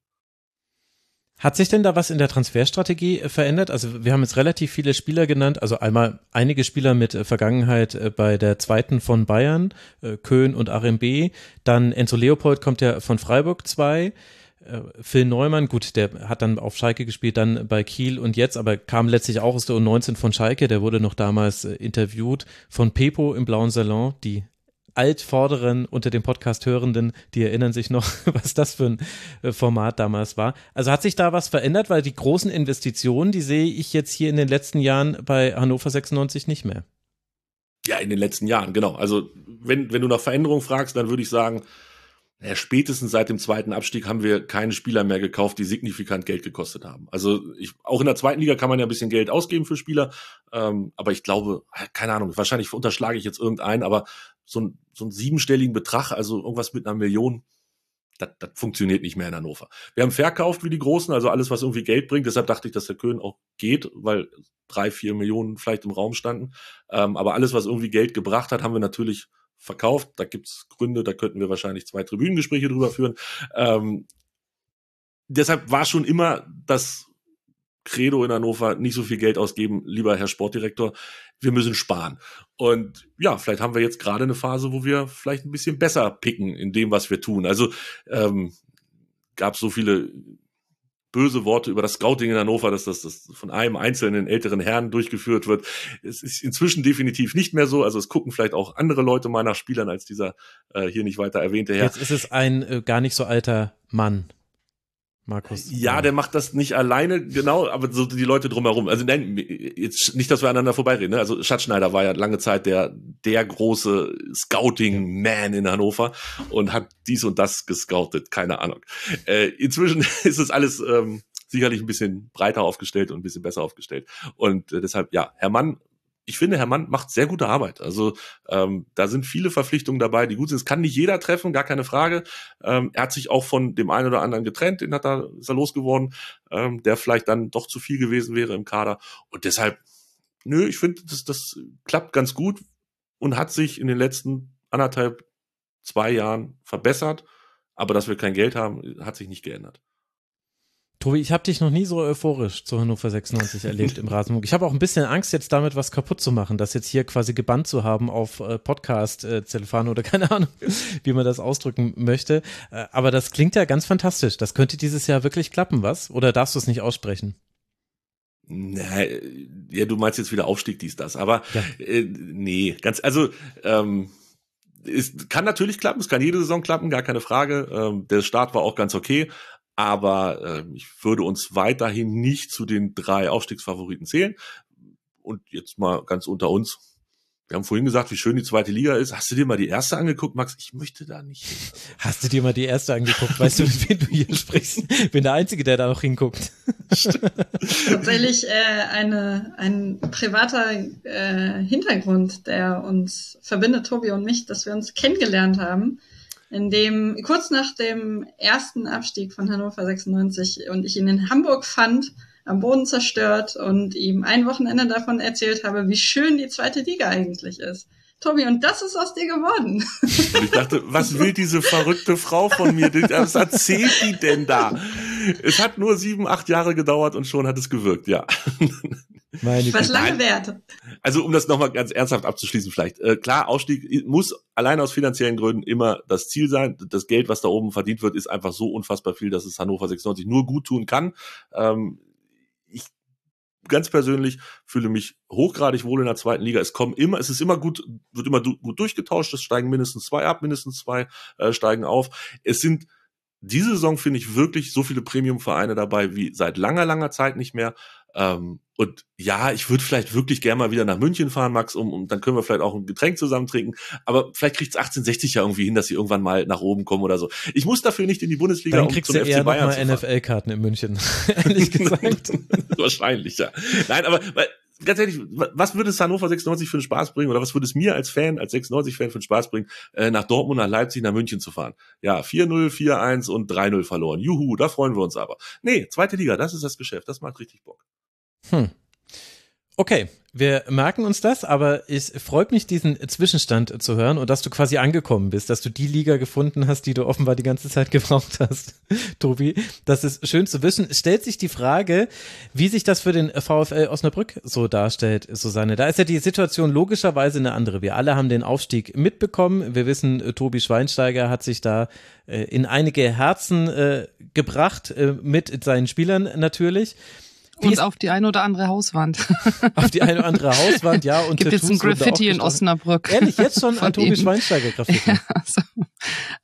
Hat sich denn da was in der Transferstrategie äh, verändert? Also wir haben jetzt relativ viele Spieler genannt, also einmal einige Spieler mit äh, Vergangenheit äh, bei der zweiten von Bayern, Köhn und RMB, dann Enzo Leopold kommt ja von Freiburg 2. äh, Phil Neumann, gut, der hat dann auf Schalke gespielt, dann bei Kiel und jetzt, aber kam letztlich auch aus der U19 von Schalke, der wurde noch damals interviewt von Pepo im Blauen Salon, die Altvorderen unter den Podcast-Hörenden, die erinnern sich noch, was das für ein äh, Format damals war. Also hat sich da was verändert, weil die großen Investitionen, die sehe ich jetzt hier in den letzten Jahren bei Hannover 96 nicht mehr. Ja, in den letzten Jahren, genau. Also wenn, wenn du nach Veränderung fragst, dann würde ich sagen, ja, spätestens seit dem zweiten Abstieg haben wir keine Spieler mehr gekauft, die signifikant Geld gekostet haben. Also ich, auch in der zweiten Liga kann man ja ein bisschen Geld ausgeben für Spieler, ähm, aber ich glaube, keine Ahnung, wahrscheinlich unterschlage ich jetzt irgendeinen, aber so, ein, so einen siebenstelligen Betrag, also irgendwas mit einer Million, das, das funktioniert nicht mehr in Hannover. Wir haben verkauft wie die Großen, also alles, was irgendwie Geld bringt. Deshalb dachte ich, dass der Köhn auch geht, weil drei, vier Millionen vielleicht im Raum standen. Ähm, aber alles, was irgendwie Geld gebracht hat, haben wir natürlich verkauft. Da gibt's Gründe, da könnten wir wahrscheinlich zwei Tribünengespräche drüber führen. Ähm, deshalb war schon immer das Credo in Hannover, nicht so viel Geld ausgeben, lieber Herr Sportdirektor, wir müssen sparen. Und ja, vielleicht haben wir jetzt gerade eine Phase, wo wir vielleicht ein bisschen besser picken in dem, was wir tun. Also ähm, gab so viele böse Worte über das Scouting in Hannover, dass das, das von einem einzelnen älteren Herrn durchgeführt wird. Es ist inzwischen definitiv nicht mehr so. Also es gucken vielleicht auch andere Leute mal nach Spielern als dieser äh, hier nicht weiter erwähnte Herr. Jetzt ist es ein äh, gar nicht so alter Mann. Markus. Ja, der macht das nicht alleine, genau, aber so die Leute drumherum. Also nein, jetzt nicht, dass wir aneinander vorbeireden. Ne? Also Schatzschneider war ja lange Zeit der der große Scouting-Man in Hannover und hat dies und das gescoutet, keine Ahnung. Äh, inzwischen ist es alles ähm, sicherlich ein bisschen breiter aufgestellt und ein bisschen besser aufgestellt. Und äh, deshalb, ja, Herr Mann ich finde, Herr Mann macht sehr gute Arbeit. Also ähm, da sind viele Verpflichtungen dabei, die gut sind. Es kann nicht jeder treffen, gar keine Frage. Ähm, er hat sich auch von dem einen oder anderen getrennt, den hat er, ist er losgeworden, ähm, der vielleicht dann doch zu viel gewesen wäre im Kader. Und deshalb, nö, ich finde, das, das klappt ganz gut und hat sich in den letzten anderthalb, zwei Jahren verbessert. Aber dass wir kein Geld haben, hat sich nicht geändert. Tobi, ich habe dich noch nie so euphorisch zu Hannover 96 erlebt im Rasenfunk. Ich habe auch ein bisschen Angst, jetzt damit was kaputt zu machen, das jetzt hier quasi gebannt zu haben auf äh, Podcast, äh, Telefon oder keine Ahnung, wie man das ausdrücken möchte. Äh, aber das klingt ja ganz fantastisch. Das könnte dieses Jahr wirklich klappen, was? Oder darfst du es nicht aussprechen? Na, ja, du meinst jetzt wieder Aufstieg, dies, das. Aber ja. äh, nee, ganz, also ähm, es kann natürlich klappen, es kann jede Saison klappen, gar keine Frage. Ähm, der Start war auch ganz okay, aber äh, ich würde uns weiterhin nicht zu den drei Aufstiegsfavoriten zählen. Und jetzt mal ganz unter uns. Wir haben vorhin gesagt, wie schön die zweite Liga ist. Hast du dir mal die erste angeguckt, Max? Ich möchte da nicht. Hast du dir mal die erste angeguckt? Weißt du, mit wem du hier sprichst? Bin der Einzige, der da noch hinguckt. Tatsächlich äh, eine, ein privater äh, Hintergrund, der uns verbindet, Tobi und mich, dass wir uns kennengelernt haben in dem kurz nach dem ersten Abstieg von Hannover 96 und ich ihn in Hamburg fand, am Boden zerstört und ihm ein Wochenende davon erzählt habe, wie schön die zweite Liga eigentlich ist. Tobi, und das ist aus dir geworden. Und ich dachte, was will diese verrückte Frau von mir? Was erzählt die denn da? Es hat nur sieben, acht Jahre gedauert und schon hat es gewirkt, ja. Meine Was lange wert. Also um das nochmal ganz ernsthaft abzuschließen vielleicht. Äh, klar, Ausstieg muss allein aus finanziellen Gründen immer das Ziel sein. Das Geld, was da oben verdient wird, ist einfach so unfassbar viel, dass es Hannover 96 nur gut tun kann. Ähm, ich ganz persönlich fühle mich hochgradig wohl in der zweiten Liga. Es kommen immer, es ist immer gut, wird immer du, gut durchgetauscht. Es steigen mindestens zwei ab, mindestens zwei äh, steigen auf. Es sind diese Saison finde ich wirklich so viele Premium-Vereine dabei wie seit langer, langer Zeit nicht mehr. Ähm, und ja, ich würde vielleicht wirklich gerne mal wieder nach München fahren, Max, um, um dann können wir vielleicht auch ein Getränk zusammen trinken. Aber vielleicht kriegt es 1860 ja irgendwie hin, dass sie irgendwann mal nach oben kommen oder so. Ich muss dafür nicht in die Bundesliga. Dann kriegst um zum du eher Bayern mal NFL-Karten in München, ehrlich gesagt. Wahrscheinlich, ja. Nein, aber weil, ganz ehrlich, was würde es Hannover 96 für einen Spaß bringen oder was würde es mir als Fan, als 96-Fan für einen Spaß bringen, äh, nach Dortmund, nach Leipzig, nach München zu fahren? Ja, 4-0, 4-1 und 3-0 verloren. Juhu, da freuen wir uns aber. Nee, zweite Liga, das ist das Geschäft, das macht richtig Bock. Hm. Okay, wir merken uns das, aber es freut mich, diesen Zwischenstand zu hören und dass du quasi angekommen bist, dass du die Liga gefunden hast, die du offenbar die ganze Zeit gebraucht hast, Tobi. Das ist schön zu wissen. Es stellt sich die Frage, wie sich das für den VfL Osnabrück so darstellt, Susanne. Da ist ja die Situation logischerweise eine andere. Wir alle haben den Aufstieg mitbekommen. Wir wissen, Tobi Schweinsteiger hat sich da äh, in einige Herzen äh, gebracht, äh, mit seinen Spielern natürlich. Und auf die eine oder andere Hauswand. Auf die eine oder andere Hauswand, ja. Und Gibt Tattoos jetzt ein Graffiti in. Osnabrück. Ehrlich, jetzt schon ein Tobi. Schweinsteiger Graffiti. Ja, also,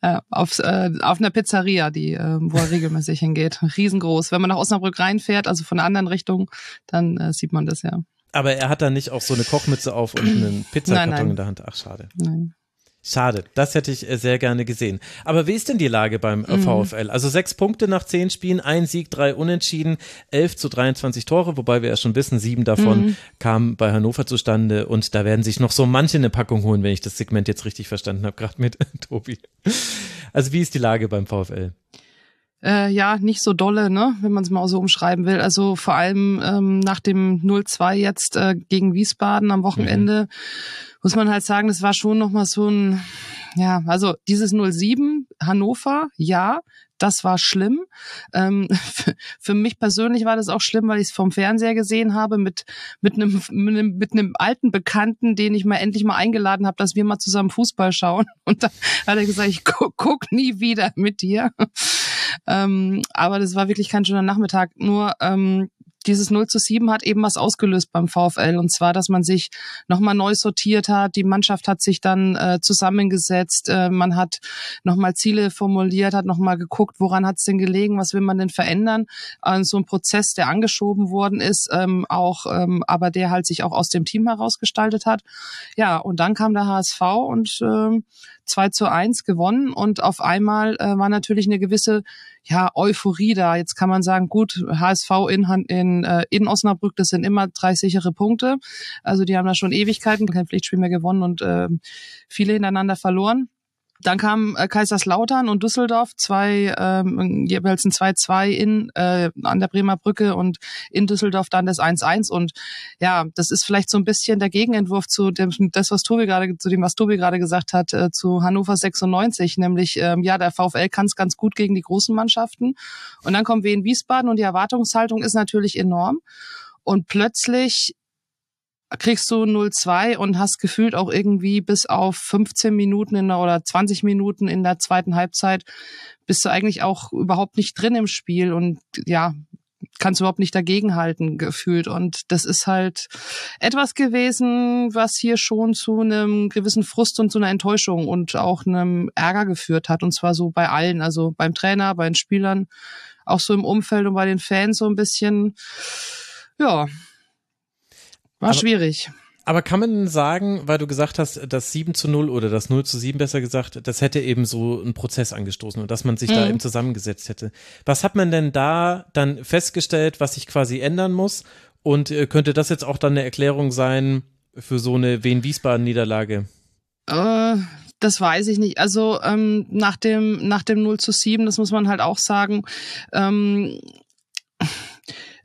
äh, auf, äh, auf einer Pizzeria, die, äh, wo er regelmäßig hingeht. Riesengroß. Wenn man nach Osnabrück reinfährt, also von der anderen Richtung, dann äh, sieht man das ja. Aber er hat da nicht auch so eine Kochmütze auf und einen Pizzakarton Nein, nein. in der Hand. Ach, schade. Nein. Schade, das hätte ich äh, sehr gerne gesehen. Aber wie ist denn die Lage beim äh, VfL? Also sechs Punkte nach zehn Spielen, ein Sieg, drei Unentschieden, elf zu 23 Tore, wobei wir ja schon wissen, sieben davon kamen bei Hannover zustande und da werden sich noch so manche eine Packung holen, wenn ich das Segment jetzt richtig verstanden habe, gerade mit Tobi. Also wie ist die Lage beim VfL? Äh, ja, nicht so dolle, ne, wenn man es mal so umschreiben will. Also vor allem ähm, nach dem 0-2 jetzt äh, gegen Wiesbaden am Wochenende muss man halt sagen, das war schon nochmal so ein, ja, also dieses 0-7 Hannover, ja, das war schlimm. Ähm, für, für mich persönlich war das auch schlimm, weil ich es vom Fernseher gesehen habe mit mit einem mit einem, mit einem alten Bekannten, den ich mal endlich mal eingeladen habe, dass wir mal zusammen Fußball schauen. Und da hat er gesagt, ich guck, guck nie wieder mit dir. Ähm, aber das war wirklich kein schöner Nachmittag. Nur ähm, dieses 0 zu 7 hat eben was ausgelöst beim VfL und zwar, dass man sich nochmal neu sortiert hat. Die Mannschaft hat sich dann äh, zusammengesetzt. Äh, man hat nochmal Ziele formuliert, hat nochmal geguckt, woran hat es denn gelegen, was will man denn verändern. Äh, so ein Prozess, der angeschoben worden ist, ähm, auch, ähm, aber der halt sich auch aus dem Team herausgestaltet hat. Ja, und dann kam der HSV und ähm, 2 zu 1 gewonnen und auf einmal äh, war natürlich eine gewisse ja, Euphorie da. Jetzt kann man sagen, gut, HSV in, in, äh, in Osnabrück, das sind immer drei sichere Punkte. Also die haben da schon Ewigkeiten kein Pflichtspiel mehr gewonnen und äh, viele hintereinander verloren. Dann kam äh, Kaiserslautern und Düsseldorf, zwei ähm, jeweils ein 2-2 in äh, an der Bremer Brücke und in Düsseldorf dann das 1-1 und ja, das ist vielleicht so ein bisschen der Gegenentwurf zu dem das was Tobi gerade zu dem was Tobi gerade gesagt hat äh, zu Hannover 96, nämlich ähm, ja, der VfL kann es ganz gut gegen die großen Mannschaften. Und dann kommen wir in Wiesbaden und die Erwartungshaltung ist natürlich enorm. Und plötzlich kriegst du 0-2 und hast gefühlt auch irgendwie bis auf 15 Minuten in der, oder 20 Minuten in der zweiten Halbzeit bist du eigentlich auch überhaupt nicht drin im Spiel und ja, kannst überhaupt nicht dagegenhalten gefühlt. Und das ist halt etwas gewesen, was hier schon zu einem gewissen Frust und zu einer Enttäuschung und auch einem Ärger geführt hat. Und zwar so bei allen, also beim Trainer, bei den Spielern, auch so im Umfeld und bei den Fans so ein bisschen, ja, war Aber- schwierig. Aber kann man sagen, weil du gesagt hast, das 7 zu 0 oder das 0 zu 7 besser gesagt, das hätte eben so einen Prozess angestoßen und dass man sich da Mhm. eben zusammengesetzt hätte. Was hat man denn da dann festgestellt, was sich quasi ändern muss? Und äh, könnte das jetzt auch dann eine Erklärung sein für so eine Wien-Wiesbaden-Niederlage? Äh, das weiß ich nicht. Also ähm, nach dem nach dem 0 zu 7, das muss man halt auch sagen. Ähm,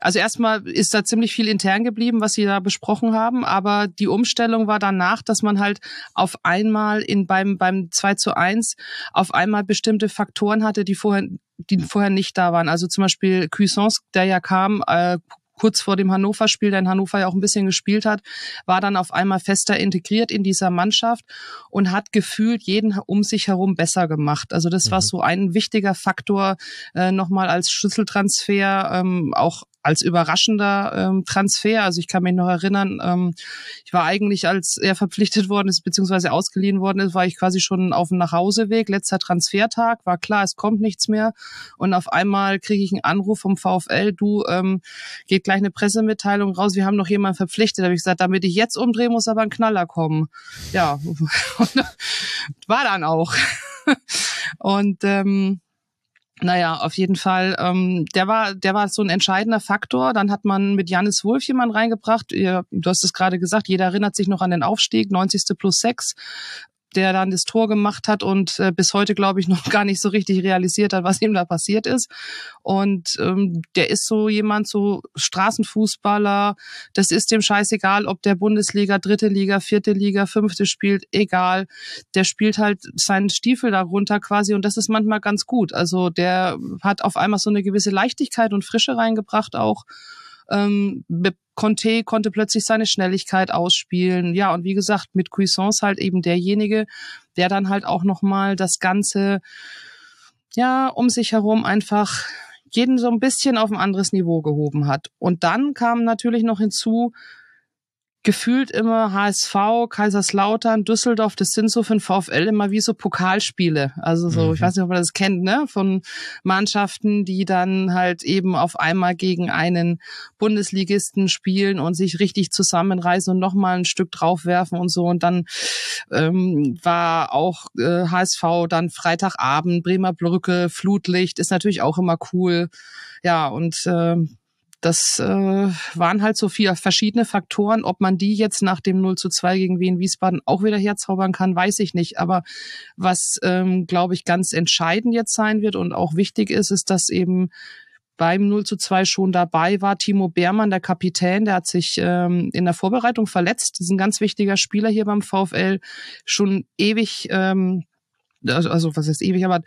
also erstmal ist da ziemlich viel intern geblieben, was sie da besprochen haben, aber die Umstellung war danach, dass man halt auf einmal in beim beim 2 zu 1 auf einmal bestimmte Faktoren hatte, die vorher die vorher nicht da waren. Also zum Beispiel Cuisance, der ja kam äh, kurz vor dem Hannover-Spiel, der in Hannover ja auch ein bisschen gespielt hat, war dann auf einmal fester integriert in dieser Mannschaft und hat gefühlt jeden um sich herum besser gemacht. Also das war so ein wichtiger Faktor äh, nochmal als Schlüsseltransfer, ähm, auch als überraschender ähm, Transfer. Also ich kann mich noch erinnern, ähm, ich war eigentlich, als er verpflichtet worden ist, beziehungsweise ausgeliehen worden ist, war ich quasi schon auf dem Nachhauseweg. Letzter Transfertag, war klar, es kommt nichts mehr. Und auf einmal kriege ich einen Anruf vom VfL, du, ähm, geht gleich eine Pressemitteilung raus, wir haben noch jemanden verpflichtet. Da habe ich gesagt, damit ich jetzt umdrehe, muss aber ein Knaller kommen. Ja, war dann auch. Und ähm, naja, auf jeden Fall, ähm, der war, der war so ein entscheidender Faktor. Dann hat man mit Janis Wolf jemanden reingebracht. Ihr, du hast es gerade gesagt, jeder erinnert sich noch an den Aufstieg, 90. plus 6. der dann das Tor gemacht hat und äh, bis heute, glaube ich, noch gar nicht so richtig realisiert hat, was ihm da passiert ist. Und ähm, der ist so jemand, so Straßenfußballer, das ist dem scheißegal, ob der Bundesliga, dritte Liga, vierte Liga, fünfte spielt, egal. Der spielt halt seinen Stiefel darunter quasi und das ist manchmal ganz gut. Also der hat auf einmal so eine gewisse Leichtigkeit und Frische reingebracht auch. Ähm, Conte konnte plötzlich seine Schnelligkeit ausspielen. Ja, und wie gesagt, mit Cuisance halt eben derjenige, der dann halt auch nochmal das Ganze, ja, um sich herum einfach jeden so ein bisschen auf ein anderes Niveau gehoben hat. Und dann kam natürlich noch hinzu, gefühlt immer HSV, Kaiserslautern, Düsseldorf, das sind so für den VfL immer wie so Pokalspiele. Also so, mhm. ich weiß nicht, ob man das kennt, ne? Von Mannschaften, die dann halt eben auf einmal gegen einen Bundesligisten spielen und sich richtig zusammenreißen und nochmal ein Stück draufwerfen und so. Und dann ähm, war auch äh, HSV dann Freitagabend, Bremer Brücke, Flutlicht, ist natürlich auch immer cool. Ja, und äh, das äh, waren halt so vier verschiedene Faktoren. Ob man die jetzt nach dem 0 zu 2 gegen Wien Wiesbaden auch wieder herzaubern kann, weiß ich nicht. Aber was, ähm, glaube ich, ganz entscheidend jetzt sein wird und auch wichtig ist, ist, dass eben beim 0 zu 2 schon dabei war. Timo Beermann, der Kapitän, der hat sich ähm, in der Vorbereitung verletzt. Das ist ein ganz wichtiger Spieler hier beim VfL, schon ewig ähm, also, also was heißt ewig, aber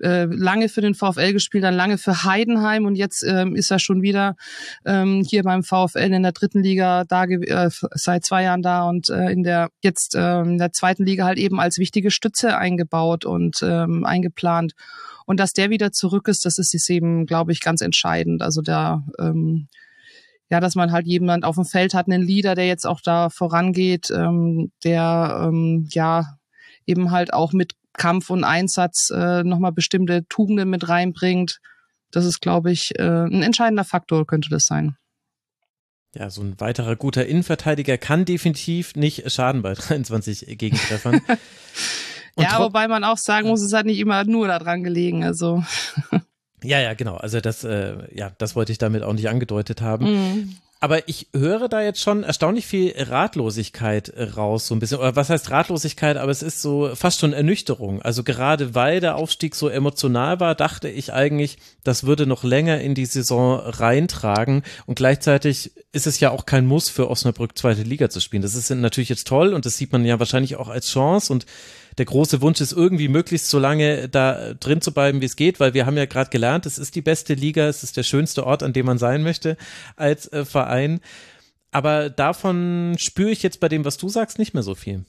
äh, lange für den VfL gespielt, dann lange für Heidenheim und jetzt ähm, ist er schon wieder ähm, hier beim VfL in der dritten Liga da äh, seit zwei Jahren da und äh, in der jetzt äh, in der zweiten Liga halt eben als wichtige Stütze eingebaut und ähm, eingeplant. Und dass der wieder zurück ist, das ist eben, glaube ich, ganz entscheidend. Also da ähm, ja, dass man halt jemand auf dem Feld hat, einen Leader, der jetzt auch da vorangeht, ähm, der ähm, ja eben halt auch mit Kampf und Einsatz äh, nochmal bestimmte Tugenden mit reinbringt. Das ist, glaube ich, äh, ein entscheidender Faktor könnte das sein. Ja, so ein weiterer guter Innenverteidiger kann definitiv nicht schaden bei 23 Gegentreffern. ja, wobei man auch sagen muss, es hat nicht immer nur daran gelegen. Also. Ja, ja, genau. Also das, äh, ja, das wollte ich damit auch nicht angedeutet haben. Mm. Aber ich höre da jetzt schon erstaunlich viel Ratlosigkeit raus, so ein bisschen. Oder was heißt Ratlosigkeit? Aber es ist so fast schon Ernüchterung. Also gerade weil der Aufstieg so emotional war, dachte ich eigentlich, das würde noch länger in die Saison reintragen. Und gleichzeitig ist es ja auch kein Muss für Osnabrück zweite Liga zu spielen. Das ist natürlich jetzt toll und das sieht man ja wahrscheinlich auch als Chance und der große Wunsch ist irgendwie möglichst so lange da drin zu bleiben, wie es geht, weil wir haben ja gerade gelernt, es ist die beste Liga, es ist der schönste Ort, an dem man sein möchte als äh, Verein. Aber davon spüre ich jetzt bei dem, was du sagst, nicht mehr so viel.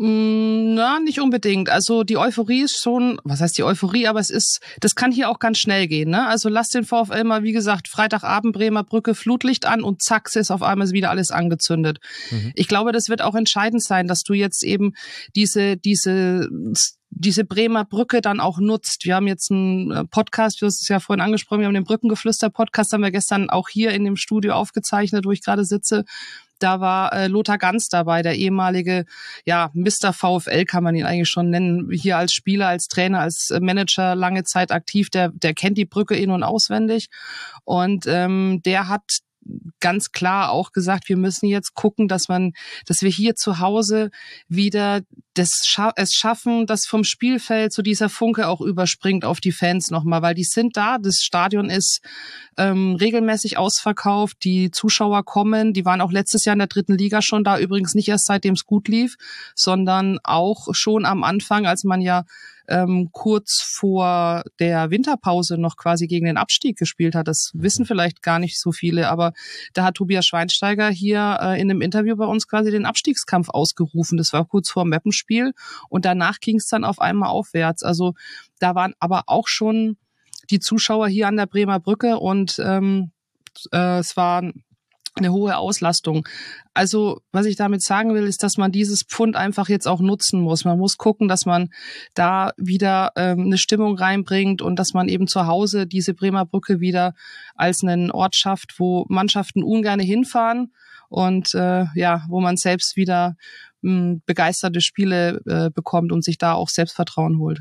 Mm, na, nicht unbedingt. Also die Euphorie ist schon, was heißt die Euphorie, aber es ist, das kann hier auch ganz schnell gehen. Ne? Also lass den VfL mal, wie gesagt, Freitagabend Bremer Brücke Flutlicht an und zack, ist auf einmal wieder alles angezündet. Mhm. Ich glaube, das wird auch entscheidend sein, dass du jetzt eben diese, diese diese Bremer Brücke dann auch nutzt. Wir haben jetzt einen äh, Podcast, du hast es ja vorhin angesprochen, wir haben den Brückengeflüster-Podcast, haben wir gestern auch hier in dem Studio aufgezeichnet, wo ich gerade sitze. Da war äh, Lothar Ganz dabei, der ehemalige, ja, Mr. VfL kann man ihn eigentlich schon nennen. Hier als Spieler, als Trainer, als äh, Manager lange Zeit aktiv. Der, der kennt die Brücke in- und auswendig. Und ähm, der hat ganz klar auch gesagt, wir müssen jetzt gucken, dass man, dass wir hier zu Hause wieder das scha es schaffen, dass vom Spielfeld so dieser Funke auch überspringt auf die Fans nochmal, weil die sind da, das Stadion ist ähm, regelmäßig ausverkauft, die Zuschauer kommen, die waren auch letztes Jahr in der dritten Liga schon da, übrigens nicht erst seitdem es gut lief, sondern auch schon am Anfang, als man ja ähm, kurz vor der Winterpause noch quasi gegen den Abstieg gespielt hat. Das wissen vielleicht gar nicht so viele, aber da hat Tobias Schweinsteiger hier äh, in einem Interview bei uns quasi den Abstiegskampf ausgerufen. Das war kurz vor dem Mappenspiel und danach ging es dann auf einmal aufwärts. Also da waren aber auch schon die Zuschauer hier an der Bremer Brücke und ähm, äh, es waren eine hohe Auslastung. Also, was ich damit sagen will, ist, dass man dieses Pfund einfach jetzt auch nutzen muss. Man muss gucken, dass man da wieder ähm, eine Stimmung reinbringt und dass man eben zu Hause diese Bremer Brücke wieder als einen Ort schafft, wo Mannschaften ungerne hinfahren und äh, ja, wo man selbst wieder mh, begeisterte Spiele äh, bekommt und sich da auch Selbstvertrauen holt.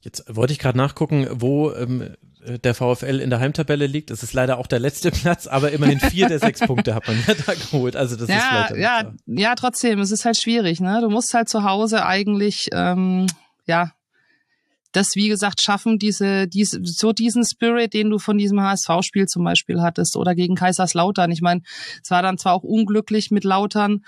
Jetzt wollte ich gerade nachgucken, wo ähm, äh, der VfL in der Heimtabelle liegt. Es ist leider auch der letzte Platz, aber immerhin vier der sechs Punkte hat man ja da geholt. Also das ja, ist ja, ja, trotzdem, es ist halt schwierig. Ne? Du musst halt zu Hause eigentlich ähm, ja das, wie gesagt, schaffen, diese, diese, so diesen Spirit, den du von diesem HSV-Spiel zum Beispiel hattest oder gegen Kaiserslautern. Ich meine, es war dann zwar auch unglücklich mit Lautern,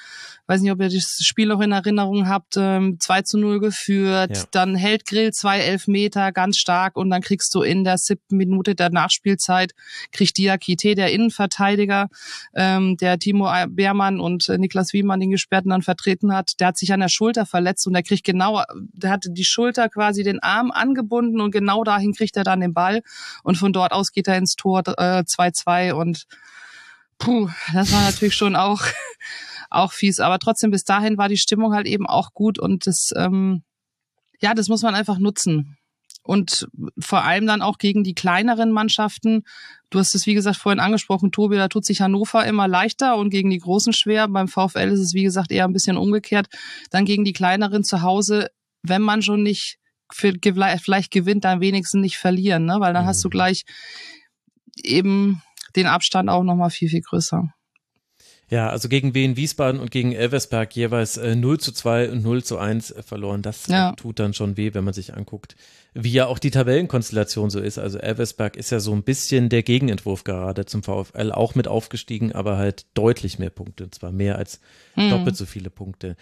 weiß nicht, ob ihr das Spiel noch in Erinnerung habt, ähm, 2 zu 0 geführt, ja. dann hält Grill zwei Elfmeter ganz stark und dann kriegst du in der siebten Minute der Nachspielzeit, kriegt Diakite, der Innenverteidiger, ähm, der Timo Beermann und äh, Niklas Wiemann den Gesperrten dann vertreten hat, der hat sich an der Schulter verletzt und der kriegt genau, der hatte die Schulter quasi den Arm angebunden und genau dahin kriegt er dann den Ball und von dort aus geht er ins Tor 2-2 äh, und puh, das war natürlich schon auch auch fies, aber trotzdem bis dahin war die Stimmung halt eben auch gut und das ähm, ja, das muss man einfach nutzen. Und vor allem dann auch gegen die kleineren Mannschaften. Du hast es, wie gesagt, vorhin angesprochen, Tobi, da tut sich Hannover immer leichter und gegen die Großen schwer. Beim VfL ist es, wie gesagt, eher ein bisschen umgekehrt. Dann gegen die kleineren zu Hause, wenn man schon nicht vielleicht gewinnt, dann wenigstens nicht verlieren, ne? weil dann mhm. hast du mhm. gleich eben den Abstand auch nochmal viel, viel größer. Ja, also gegen Wien Wiesbaden und gegen Elversberg jeweils äh, 0 zu 2 und 0 zu 1 verloren. Das äh, ja. tut dann schon weh, wenn man sich anguckt, wie ja auch die Tabellenkonstellation so ist. Also Elversberg ist ja so ein bisschen der Gegenentwurf gerade zum VfL, auch mit aufgestiegen, aber halt deutlich mehr Punkte, und zwar mehr als mhm. doppelt so viele Punkte.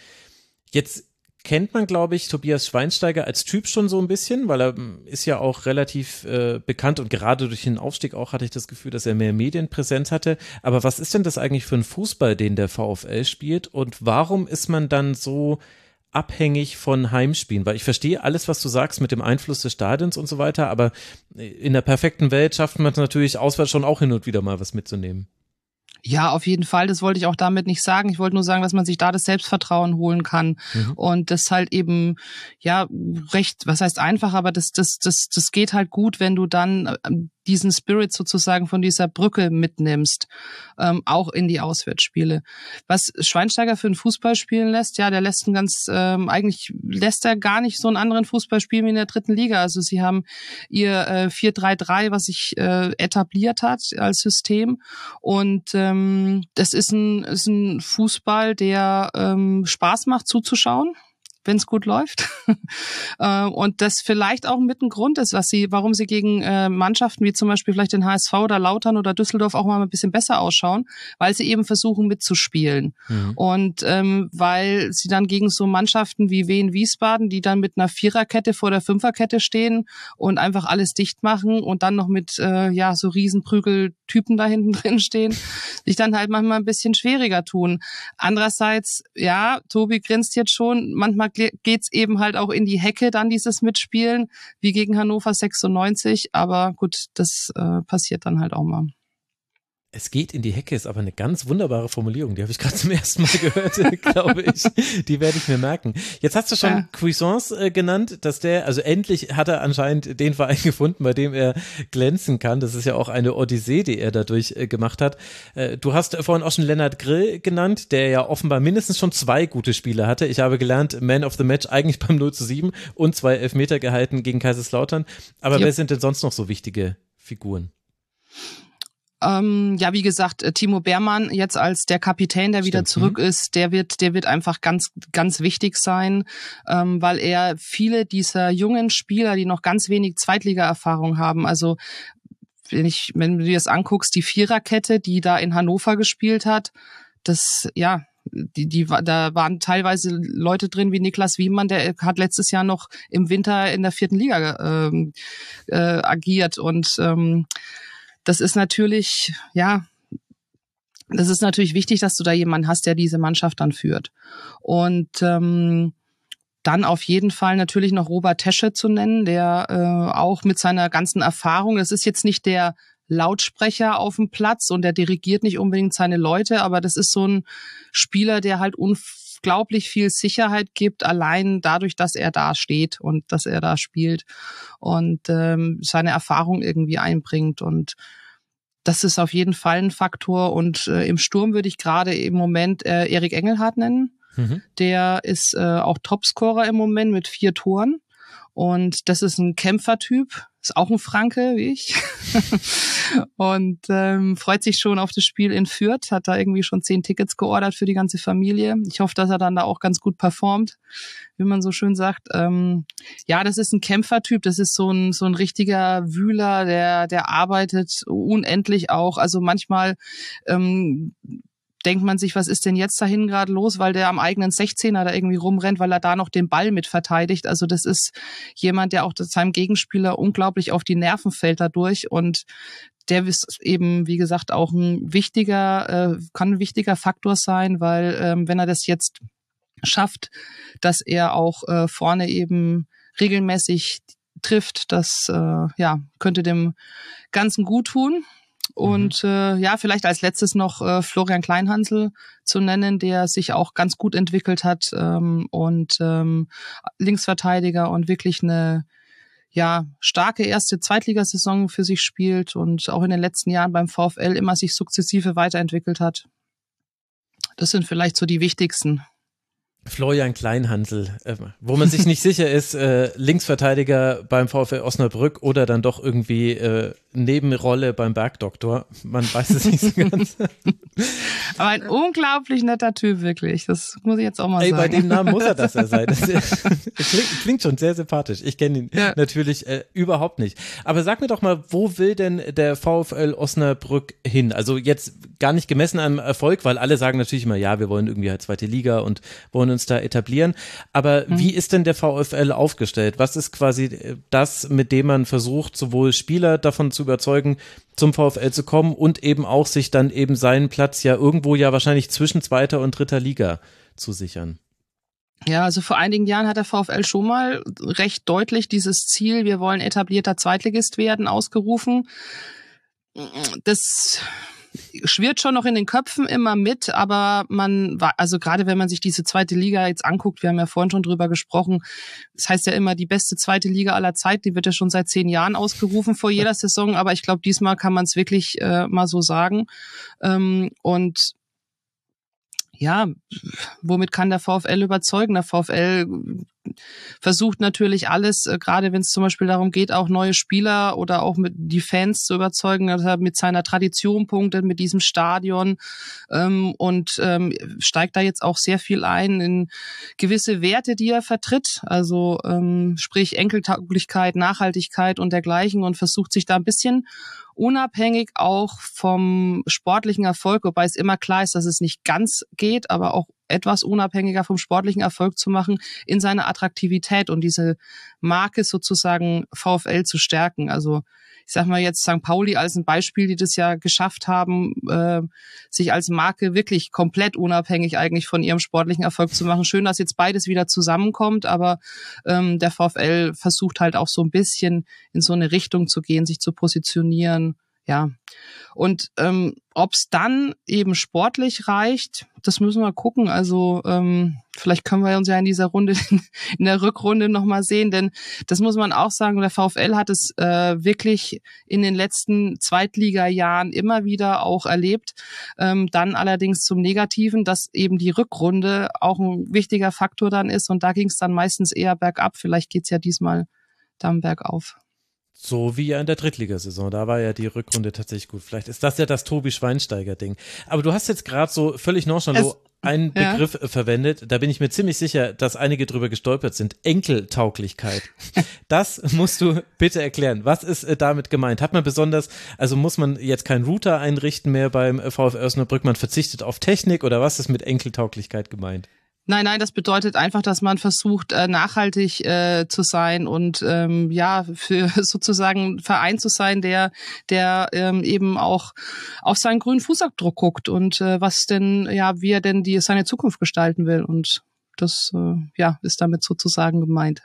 Jetzt kennt man, glaube ich, Tobias Schweinsteiger als Typ schon so ein bisschen, weil er hm, ist ja auch relativ äh, bekannt und gerade durch den Aufstieg auch hatte ich das Gefühl, dass er mehr Medienpräsenz hatte. Aber was ist denn das eigentlich für ein Fußball, den der VfL spielt und warum ist man dann so abhängig von Heimspielen? Weil ich verstehe alles, was du sagst mit dem Einfluss des Stadions und so weiter, aber in der perfekten Welt schafft man es natürlich auswärts schon auch hin und wieder mal was mitzunehmen. Ja, auf jeden Fall. Das wollte ich auch damit nicht sagen. Ich wollte nur sagen, dass man sich da das Selbstvertrauen holen kann. Mhm. Und das halt eben, ja, recht, was heißt einfach, aber das, das, das, das geht halt gut, wenn du dann ähm, diesen Spirit sozusagen von dieser Brücke mitnimmst, ähm, auch in die Auswärtsspiele. Was Schweinsteiger für einen Fußball spielen lässt, ja, der lässt einen ganz, ähm, eigentlich lässt er gar nicht so einen anderen Fußball spielen wie in der dritten Liga. Also sie haben ihr äh, 4-3-3, was sich äh, etabliert hat als System. Und ähm, das ist ein, ist ein Fußball, der ähm, Spaß macht zuzuschauen wenn es gut läuft. Äh, und das vielleicht auch mit ein Grund ist, was sie, warum sie gegen äh, Mannschaften wie zum Beispiel vielleicht den HSV oder Lautern oder Düsseldorf auch mal ein bisschen besser ausschauen, weil sie eben versuchen mitzuspielen. Mhm. Und ähm, weil sie dann gegen so Mannschaften wie Wien Wiesbaden, die dann mit einer Viererkette vor der Fünferkette stehen und einfach alles dicht machen und dann noch mit äh, ja so Riesenprügeltypen da hinten drin stehen, sich dann halt manchmal ein bisschen schwieriger tun. Andererseits, ja, Tobi grinst jetzt schon, manchmal geht's eben halt auch in die Hecke dann dieses Mitspielen, wie gegen Hannover 96. Aber gut, das äh, passiert dann halt auch mal. Es geht in die Hecke ist aber eine ganz wunderbare Formulierung. Die habe ich gerade zum ersten Mal gehört, glaube ich. Die werde ich mir merken. Jetzt hast du schon ja. Cuisance äh, genannt, dass der, also endlich hat er anscheinend den Verein gefunden, bei dem er glänzen kann. Das ist ja auch eine Odyssee, die er dadurch äh, gemacht hat. Äh, du hast vorhin auch schon Lennart Grill genannt, der ja offenbar mindestens schon zwei gute Spiele hatte. Ich habe gelernt, Man of the Match eigentlich beim 0 zu 7 und zwei Elfmeter gehalten gegen Kaiserslautern. Aber ja. wer sind denn sonst noch so wichtige Figuren? Ähm, ja, wie gesagt, äh, Timo Beermann jetzt als der Kapitän, der Stimmt. wieder zurück mhm. ist, der wird, der wird einfach ganz, ganz wichtig sein, ähm, weil er viele dieser jungen Spieler, die noch ganz wenig Zweitliga-Erfahrung haben, also wenn ich, wenn du dir das anguckst, die Viererkette, die da in Hannover gespielt hat, das, ja, die, die, da waren teilweise Leute drin wie Niklas Wiemann, der hat letztes Jahr noch im Winter in der vierten Liga ähm, äh, agiert und ähm, das ist natürlich, ja, das ist natürlich wichtig, dass du da jemanden hast, der diese Mannschaft dann führt. Und ähm, dann auf jeden Fall natürlich noch Robert Tesche zu nennen, der äh, auch mit seiner ganzen Erfahrung, das ist jetzt nicht der Lautsprecher auf dem Platz und der dirigiert nicht unbedingt seine Leute, aber das ist so ein Spieler, der halt unglaublich viel Sicherheit gibt, allein dadurch, dass er da steht und dass er da spielt und ähm, seine Erfahrung irgendwie einbringt und das ist auf jeden Fall ein Faktor. Und äh, im Sturm würde ich gerade im Moment äh, Erik Engelhardt nennen. Mhm. Der ist äh, auch Topscorer im Moment mit vier Toren. Und das ist ein Kämpfertyp, ist auch ein Franke wie ich und ähm, freut sich schon auf das Spiel in Fürth, hat da irgendwie schon zehn Tickets geordert für die ganze Familie. Ich hoffe, dass er dann da auch ganz gut performt, wie man so schön sagt. Ähm, ja, das ist ein Kämpfertyp, das ist so ein so ein richtiger Wühler, der der arbeitet unendlich auch. Also manchmal ähm, denkt man sich, was ist denn jetzt dahin gerade los, weil der am eigenen 16er da irgendwie rumrennt, weil er da noch den Ball mit verteidigt. Also das ist jemand, der auch seinem Gegenspieler unglaublich auf die Nerven fällt dadurch und der ist eben, wie gesagt, auch ein wichtiger, äh, kann ein wichtiger Faktor sein, weil ähm, wenn er das jetzt schafft, dass er auch äh, vorne eben regelmäßig trifft, das äh, ja könnte dem Ganzen gut tun. Und mhm. äh, ja, vielleicht als letztes noch äh, Florian Kleinhansel zu nennen, der sich auch ganz gut entwickelt hat ähm, und ähm, Linksverteidiger und wirklich eine ja starke erste Zweitligasaison für sich spielt und auch in den letzten Jahren beim VfL immer sich sukzessive weiterentwickelt hat. Das sind vielleicht so die wichtigsten. Florian Kleinhansel, äh, wo man sich nicht sicher ist, äh, Linksverteidiger beim VfL Osnabrück oder dann doch irgendwie äh, Nebenrolle beim Bergdoktor. Man weiß es nicht so ganz. Aber ein unglaublich netter Typ, wirklich. Das muss ich jetzt auch mal Ey, sagen. Bei dem Namen muss er das ja sein. Das klingt, klingt, schon sehr sympathisch. Ich kenne ihn ja. natürlich äh, überhaupt nicht. Aber sag mir doch mal, wo will denn der VfL Osnabrück hin? Also jetzt gar nicht gemessen am Erfolg, weil alle sagen natürlich immer, ja, wir wollen irgendwie halt zweite Liga und wollen uns da etablieren. Aber mhm. wie ist denn der VfL aufgestellt? Was ist quasi äh, das, mit dem man versucht, sowohl Spieler davon zu überzeugen, zum VfL zu kommen und eben auch sich dann eben seinen Platz ja irgendwo ja wahrscheinlich zwischen zweiter und dritter Liga zu sichern. Ja, also vor einigen Jahren hat der VfL schon mal recht deutlich dieses Ziel, wir wollen etablierter Zweitligist werden, ausgerufen. Das schwirrt schon noch in den Köpfen immer mit, aber man war, also gerade wenn man sich diese zweite Liga jetzt anguckt, wir haben ja vorhin schon drüber gesprochen, das heißt ja immer die beste zweite Liga aller Zeit, die wird ja schon seit zehn Jahren ausgerufen vor jeder Saison, aber ich glaube, diesmal kann man es wirklich äh, mal so sagen. Ähm, und ja, womit kann der VfL überzeugen? Der VfL versucht natürlich alles, äh, gerade wenn es zum Beispiel darum geht, auch neue Spieler oder auch mit die Fans zu überzeugen, er mit seiner Tradition punktet, mit diesem Stadion ähm, und ähm, steigt da jetzt auch sehr viel ein in gewisse Werte, die er vertritt, also ähm, sprich Enkeltauglichkeit, Nachhaltigkeit und dergleichen und versucht sich da ein bisschen unabhängig auch vom sportlichen Erfolg, wobei es immer klar ist, dass es nicht ganz geht, aber auch etwas unabhängiger vom sportlichen Erfolg zu machen, in seine Attraktivität und diese Marke sozusagen VfL zu stärken. Also ich sag mal jetzt St. Pauli als ein Beispiel, die das ja geschafft haben, äh, sich als Marke wirklich komplett unabhängig eigentlich von ihrem sportlichen Erfolg zu machen. Schön, dass jetzt beides wieder zusammenkommt, aber ähm, der VfL versucht halt auch so ein bisschen in so eine Richtung zu gehen, sich zu positionieren ja. Und ähm, ob es dann eben sportlich reicht, das müssen wir gucken. Also ähm, vielleicht können wir uns ja in dieser Runde, in der Rückrunde nochmal sehen, denn das muss man auch sagen, der VfL hat es äh, wirklich in den letzten Zweitliga-Jahren immer wieder auch erlebt. Ähm, dann allerdings zum Negativen, dass eben die Rückrunde auch ein wichtiger Faktor dann ist und da ging es dann meistens eher bergab. Vielleicht geht's ja diesmal dann bergauf. So wie ja in der Drittligasaison. Da war ja die Rückrunde tatsächlich gut. Vielleicht ist das ja das Tobi Schweinsteiger-Ding. Aber du hast jetzt gerade so völlig nonchalant einen ja. Begriff verwendet. Da bin ich mir ziemlich sicher, dass einige drüber gestolpert sind. Enkeltauglichkeit. das musst du bitte erklären. Was ist äh, damit gemeint? Hat man besonders, also muss man jetzt keinen Router einrichten mehr beim VfR Osnabrück? Man verzichtet auf Technik oder was ist mit Enkeltauglichkeit gemeint? Nein, nein, das bedeutet einfach, dass man versucht, äh, nachhaltig äh, zu sein und ähm, ja, für sozusagen Verein zu sein, der, der ähm, eben auch auf seinen grünen Fußabdruck guckt und äh, was denn, ja, wie er denn die seine Zukunft gestalten will. Und das äh, ja, ist damit sozusagen gemeint.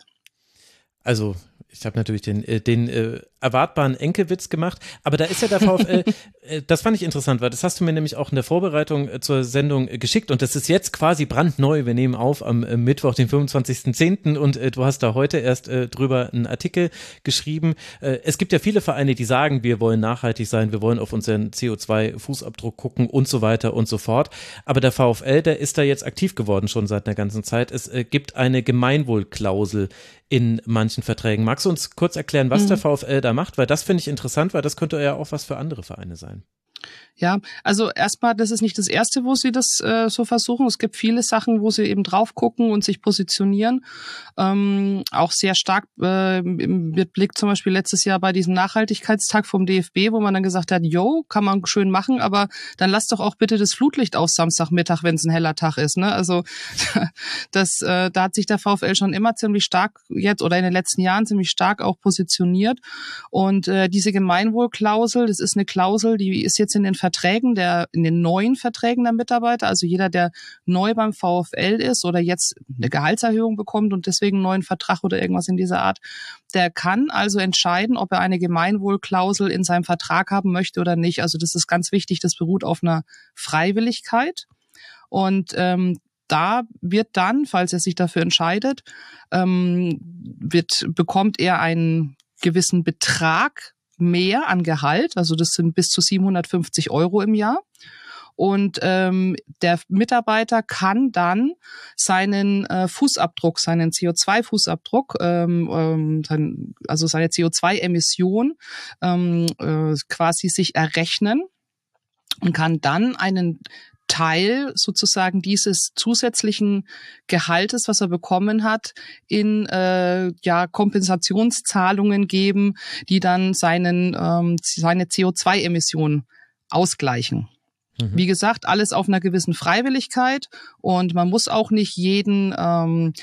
Also ich habe natürlich den, äh, den äh, erwartbaren Enkelwitz gemacht, aber da ist ja der VfL, äh, das fand ich interessant, weil das hast du mir nämlich auch in der Vorbereitung äh, zur Sendung äh, geschickt und das ist jetzt quasi brandneu. Wir nehmen auf am Mittwoch, den 25.10. und du hast da heute erst drüber einen Artikel geschrieben. Es gibt ja viele Vereine, die sagen, wir wollen nachhaltig sein, wir wollen auf unseren CO2-Fußabdruck gucken und so weiter und so fort. Aber der VfL, der ist da jetzt aktiv geworden schon seit einer ganzen Zeit. Es gibt eine Gemeinwohlklausel in manchen Verträgen. Magst du uns kurz erklären, was mhm. der VfL da macht? Weil das finde ich interessant, weil das könnte ja auch was für andere Vereine sein. Ja, also erstmal, das ist nicht das erste, wo sie das äh, so versuchen. Es gibt viele Sachen, wo sie eben drauf gucken und sich positionieren. Ähm, auch sehr stark äh, mit Blick zum Beispiel letztes Jahr bei diesem Nachhaltigkeitstag vom DFB, wo man dann gesagt hat, yo, kann man schön machen, aber dann lass doch auch bitte das Flutlicht aus Samstagmittag, wenn es ein heller Tag ist. Ne? Also das, äh, da hat sich der VfL schon immer ziemlich stark jetzt oder in den letzten Jahren ziemlich stark auch positioniert. Und äh, diese Gemeinwohlklausel, das ist eine Klausel, die ist jetzt in den Verträgen der, in den neuen Verträgen der Mitarbeiter, also jeder, der neu beim VfL ist oder jetzt eine Gehaltserhöhung bekommt und deswegen einen neuen Vertrag oder irgendwas in dieser Art, der kann also entscheiden, ob er eine Gemeinwohlklausel in seinem Vertrag haben möchte oder nicht. Also das ist ganz wichtig, das beruht auf einer Freiwilligkeit. Und ähm, da wird dann, falls er sich dafür entscheidet, ähm, wird, bekommt er einen gewissen Betrag mehr an Gehalt, also das sind bis zu 750 Euro im Jahr. Und ähm, der Mitarbeiter kann dann seinen äh, Fußabdruck, seinen CO2-Fußabdruck, ähm, ähm, sein, also seine CO2-Emission ähm, äh, quasi sich errechnen und kann dann einen Teil sozusagen dieses zusätzlichen Gehaltes, was er bekommen hat, in äh, ja Kompensationszahlungen geben, die dann seinen ähm, seine CO2-Emissionen ausgleichen. Mhm. Wie gesagt, alles auf einer gewissen Freiwilligkeit und man muss auch nicht jeden ähm,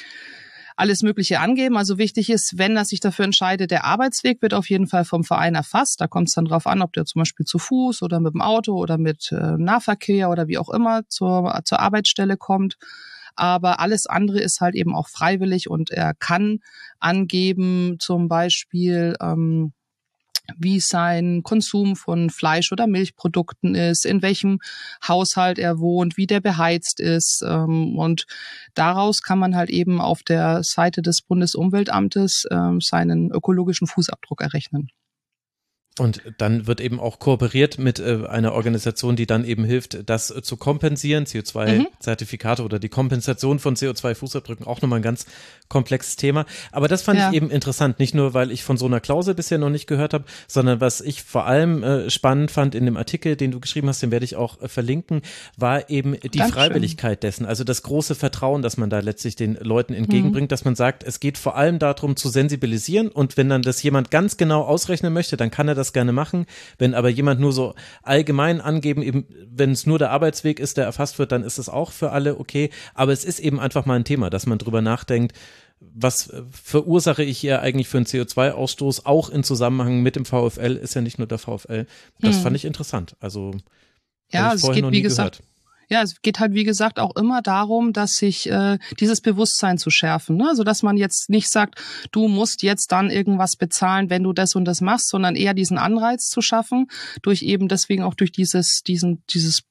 alles Mögliche angeben. Also wichtig ist, wenn er sich dafür entscheidet, der Arbeitsweg wird auf jeden Fall vom Verein erfasst. Da kommt es dann drauf an, ob der zum Beispiel zu Fuß oder mit dem Auto oder mit äh, Nahverkehr oder wie auch immer zur, zur Arbeitsstelle kommt. Aber alles andere ist halt eben auch freiwillig und er kann angeben, zum Beispiel, ähm, wie sein Konsum von Fleisch- oder Milchprodukten ist, in welchem Haushalt er wohnt, wie der beheizt ist. Ähm, und daraus kann man halt eben auf der Seite des Bundesumweltamtes ähm, seinen ökologischen Fußabdruck errechnen. Und dann wird eben auch kooperiert mit äh, einer Organisation, die dann eben hilft, das äh, zu kompensieren, CO2-Zertifikate mhm. oder die Kompensation von CO2-Fußabdrücken, auch nochmal ein ganz komplexes Thema. Aber das fand ja. ich eben interessant, nicht nur, weil ich von so einer Klausel bisher noch nicht gehört habe, sondern was ich vor allem äh, spannend fand in dem Artikel, den du geschrieben hast, den werde ich auch äh, verlinken, war eben die Dankeschön. Freiwilligkeit dessen, also das große Vertrauen, das man da letztlich den Leuten entgegenbringt, mhm. dass man sagt, es geht vor allem darum zu sensibilisieren und wenn dann das jemand ganz genau ausrechnen möchte, dann kann er das gerne machen. Wenn aber jemand nur so allgemein angeben, eben, wenn es nur der Arbeitsweg ist, der erfasst wird, dann ist es auch für alle okay. Aber es ist eben einfach mal ein Thema, dass man drüber nachdenkt, was verursache ich hier eigentlich für einen CO2-Ausstoß, auch in Zusammenhang mit dem VfL, ist ja nicht nur der VfL. Das hm. fand ich interessant. Also, ja, es geht, wie gesagt, gehört ja, es geht halt, wie gesagt, auch immer darum, dass sich äh, dieses Bewusstsein zu schärfen. Ne? Also, dass man jetzt nicht sagt, du musst jetzt dann irgendwas bezahlen, wenn du das und das machst, sondern eher diesen Anreiz zu schaffen, durch eben deswegen auch durch dieses, diesen, dieses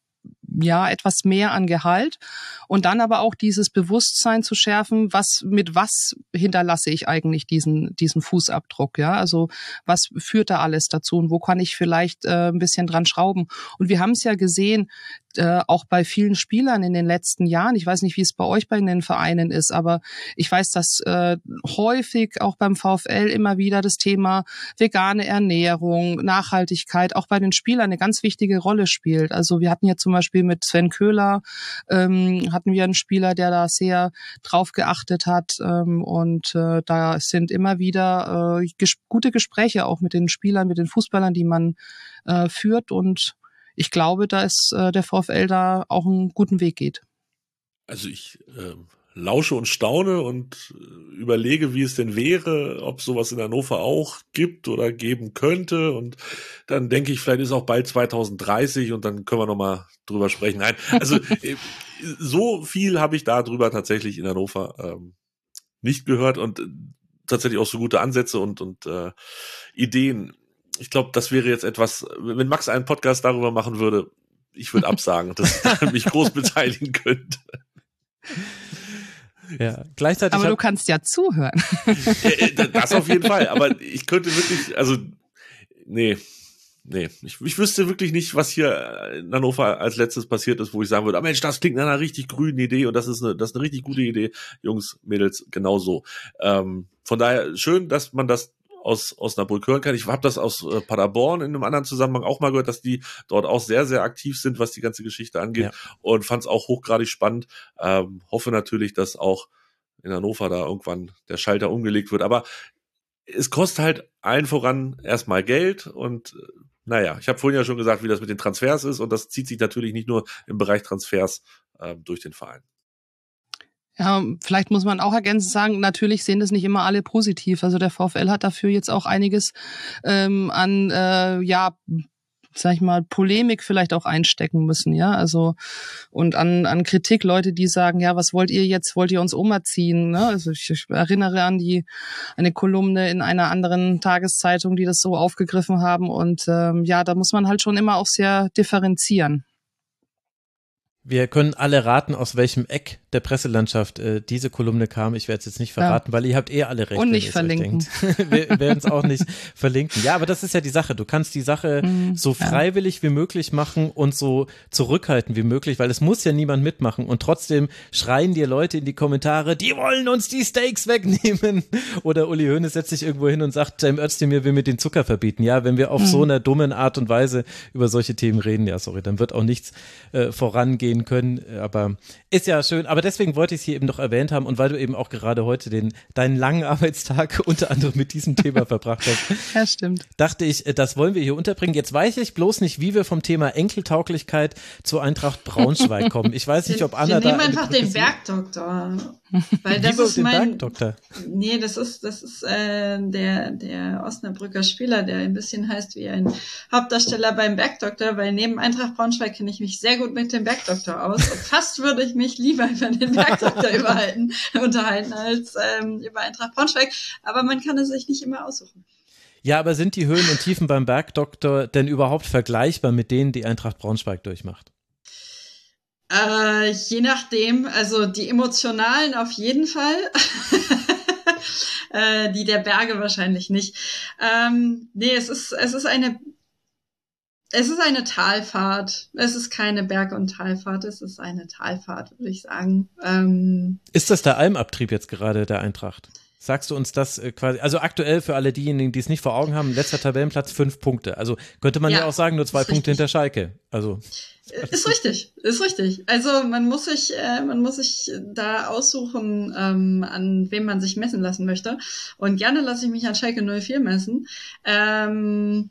ja, etwas mehr an Gehalt und dann aber auch dieses Bewusstsein zu schärfen, was, mit was hinterlasse ich eigentlich diesen, diesen Fußabdruck, ja, also was führt da alles dazu und wo kann ich vielleicht äh, ein bisschen dran schrauben und wir haben es ja gesehen, äh, auch bei vielen Spielern in den letzten Jahren. Ich weiß nicht, wie es bei euch bei den Vereinen ist, aber ich weiß, dass äh, häufig auch beim VfL immer wieder das Thema vegane Ernährung, Nachhaltigkeit auch bei den Spielern eine ganz wichtige Rolle spielt. Also wir hatten ja zum Beispiel mit Sven Köhler ähm, hatten wir einen Spieler, der da sehr drauf geachtet hat ähm, und äh, da sind immer wieder äh, ges gute Gespräche auch mit den Spielern, mit den Fußballern, die man äh, führt und ich glaube, dass äh, der VfL da auch einen guten Weg geht. Also ich äh, lausche und staune und äh, überlege, wie es denn wäre, ob sowas in Hannover auch gibt oder geben könnte. Und dann denke ich, vielleicht ist auch bald 2030 und dann können wir nochmal drüber sprechen. Nein, also äh, so viel habe ich darüber tatsächlich in Hannover ähm, nicht gehört und äh, tatsächlich auch so gute Ansätze und, und äh, Ideen ich glaube, das wäre jetzt etwas, wenn Max einen Podcast darüber machen würde, ich würde absagen, dass er mich groß beteiligen könnte. Ja, gleichzeitig. Aber du kannst ja zuhören. Äh, das auf jeden Fall. Aber ich könnte wirklich, also, nee, nee, ich, ich wüsste wirklich nicht, was hier in Hannover als letztes passiert ist, wo ich sagen würde, ah Mensch, das klingt nach einer richtig grünen Idee und das ist eine, das ist eine richtig gute Idee. Jungs, Mädels, genau so. Ähm, von daher schön, dass man das aus Osnabrück hören kann. Ich habe das aus äh, Paderborn in einem anderen Zusammenhang auch mal gehört, dass die dort auch sehr, sehr aktiv sind, was die ganze Geschichte angeht ja. und fand es auch hochgradig spannend. Ähm, hoffe natürlich, dass auch in Hannover da irgendwann der Schalter umgelegt wird. Aber es kostet halt allen voran erstmal Geld und äh, naja, ich habe vorhin ja schon gesagt, wie das mit den Transfers ist und das zieht sich natürlich nicht nur im Bereich Transfers äh, durch den Verein. Ja, vielleicht muss man auch ergänzend sagen, natürlich sehen das nicht immer alle positiv. Also der VfL hat dafür jetzt auch einiges ähm, an äh, ja sag ich mal, Polemik vielleicht auch einstecken müssen, ja, also und an, an Kritik, Leute, die sagen, ja, was wollt ihr jetzt, wollt ihr uns umerziehen, ne? Also ich, ich erinnere an die eine Kolumne in einer anderen Tageszeitung, die das so aufgegriffen haben und ähm, ja, da muss man halt schon immer auch sehr differenzieren. Wir können alle raten, aus welchem Eck der Presselandschaft äh, diese Kolumne kam. Ich werde es jetzt nicht verraten, ja. weil ihr habt eh alle recht. Und nicht verlinken. Wir werden es auch nicht verlinken. Ja, aber das ist ja die Sache. Du kannst die Sache mhm, so freiwillig ja. wie möglich machen und so zurückhalten wie möglich, weil es muss ja niemand mitmachen. Und trotzdem schreien dir Leute in die Kommentare, die wollen uns die Steaks wegnehmen. Oder Uli Hoeneß setzt sich irgendwo hin und sagt, Cem Özdemir will mir den Zucker verbieten. Ja, wenn wir auf mhm. so einer dummen Art und Weise über solche Themen reden, ja, sorry, dann wird auch nichts äh, vorangehen können. Aber ist ja schön. Aber deswegen wollte ich es hier eben noch erwähnt haben und weil du eben auch gerade heute den, deinen langen Arbeitstag unter anderem mit diesem Thema verbracht hast. Ja, stimmt. Dachte ich, äh, das wollen wir hier unterbringen. Jetzt weiß ich bloß nicht, wie wir vom Thema Enkeltauglichkeit zur Eintracht Braunschweig kommen. Ich weiß nicht, ob Anna wir da. nehmen einfach den Bergdoktor. Weil das ist mein, Bergdoktor. Nee, das ist, das ist äh, der, der Osnabrücker Spieler, der ein bisschen heißt wie ein Hauptdarsteller beim Bergdoktor, weil neben Eintracht Braunschweig kenne ich mich sehr gut mit dem Bergdoktor aus. Und fast würde ich mich lieber über den Bergdoktor überhalten, unterhalten als ähm, über Eintracht Braunschweig. Aber man kann es sich nicht immer aussuchen. Ja, aber sind die Höhen und Tiefen beim Bergdoktor denn überhaupt vergleichbar mit denen, die Eintracht Braunschweig durchmacht? Äh, je nachdem, also die emotionalen auf jeden Fall. äh, die der Berge wahrscheinlich nicht. Ähm, nee, es ist, es ist eine es ist eine Talfahrt. Es ist keine Berg- und Talfahrt, es ist eine Talfahrt, würde ich sagen. Ähm, ist das der Almabtrieb jetzt gerade der Eintracht? Sagst du uns das äh, quasi, also aktuell für alle diejenigen, die es nicht vor Augen haben, letzter Tabellenplatz fünf Punkte. Also könnte man ja, ja auch sagen, nur zwei Punkte richtig. hinter Schalke. Also ist richtig, ist richtig. Also man muss sich, äh, man muss sich da aussuchen, ähm, an wem man sich messen lassen möchte. Und gerne lasse ich mich an Schalke 04 messen. Ähm,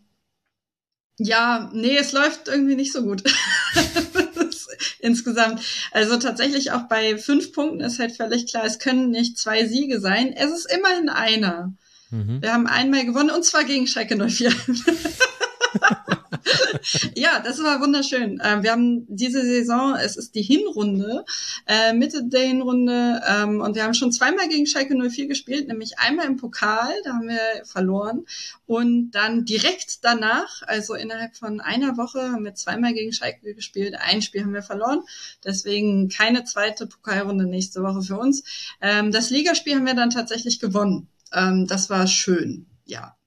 ja, nee, es läuft irgendwie nicht so gut. Insgesamt. Also tatsächlich auch bei fünf Punkten ist halt völlig klar, es können nicht zwei Siege sein. Es ist immerhin einer. Mhm. Wir haben einmal gewonnen und zwar gegen Schalke 04. ja, das war wunderschön. Ähm, wir haben diese Saison, es ist die Hinrunde, äh, Mitte der Hinrunde, ähm, und wir haben schon zweimal gegen Schalke 04 gespielt, nämlich einmal im Pokal, da haben wir verloren, und dann direkt danach, also innerhalb von einer Woche, haben wir zweimal gegen Schalke gespielt. Ein Spiel haben wir verloren, deswegen keine zweite Pokalrunde nächste Woche für uns. Ähm, das Ligaspiel haben wir dann tatsächlich gewonnen. Ähm, das war schön, ja.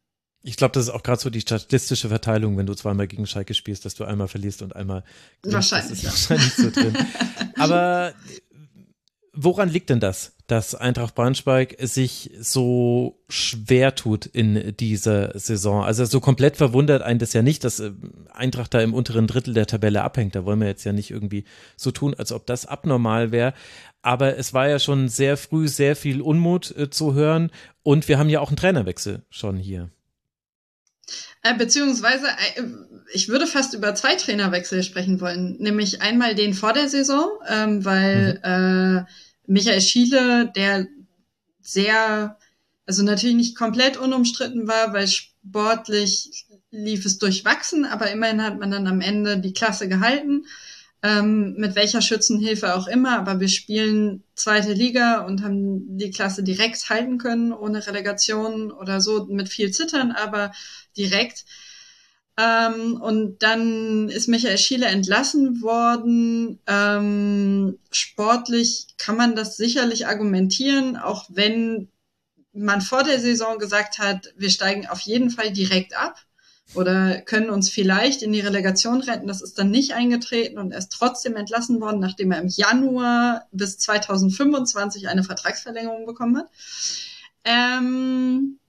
Ich glaube, das ist auch gerade so die statistische Verteilung, wenn du zweimal gegen Schalke spielst, dass du einmal verlierst und einmal. Wahrscheinlich. Das ist wahrscheinlich so drin. Aber woran liegt denn das, dass Eintracht Braunschweig sich so schwer tut in dieser Saison? Also so komplett verwundert einen das ja nicht, dass äh, Eintracht da im unteren Drittel der Tabelle abhängt. Da wollen wir jetzt ja nicht irgendwie so tun, als ob das abnormal wäre. Aber es war ja schon sehr früh sehr viel Unmut äh, zu hören und wir haben ja auch einen Trainerwechsel schon hier. Äh, beziehungsweise, äh, ich würde fast über zwei Trainerwechsel sprechen wollen. Nämlich einmal den vor der Saison, ähm, weil mhm. äh, Michael Schiele, der sehr, also natürlich nicht komplett unumstritten war, weil sportlich lief es durchwachsen, aber immerhin hat man dann am Ende die Klasse gehalten ähm, mit welcher Schützenhilfe auch immer, aber wir spielen zweite Liga und haben die Klasse direkt halten können, ohne Relegation oder so, mit viel Zittern, aber direkt. Ähm, und dann ist Michael Schiele entlassen worden. Ähm, sportlich kann man das sicherlich argumentieren, auch wenn man vor der Saison gesagt hat, wir steigen auf jeden Fall direkt ab oder können uns vielleicht in die Relegation retten. Das ist dann nicht eingetreten und er ist trotzdem entlassen worden, nachdem er im Januar bis 2025 eine Vertragsverlängerung bekommen hat. Ähm,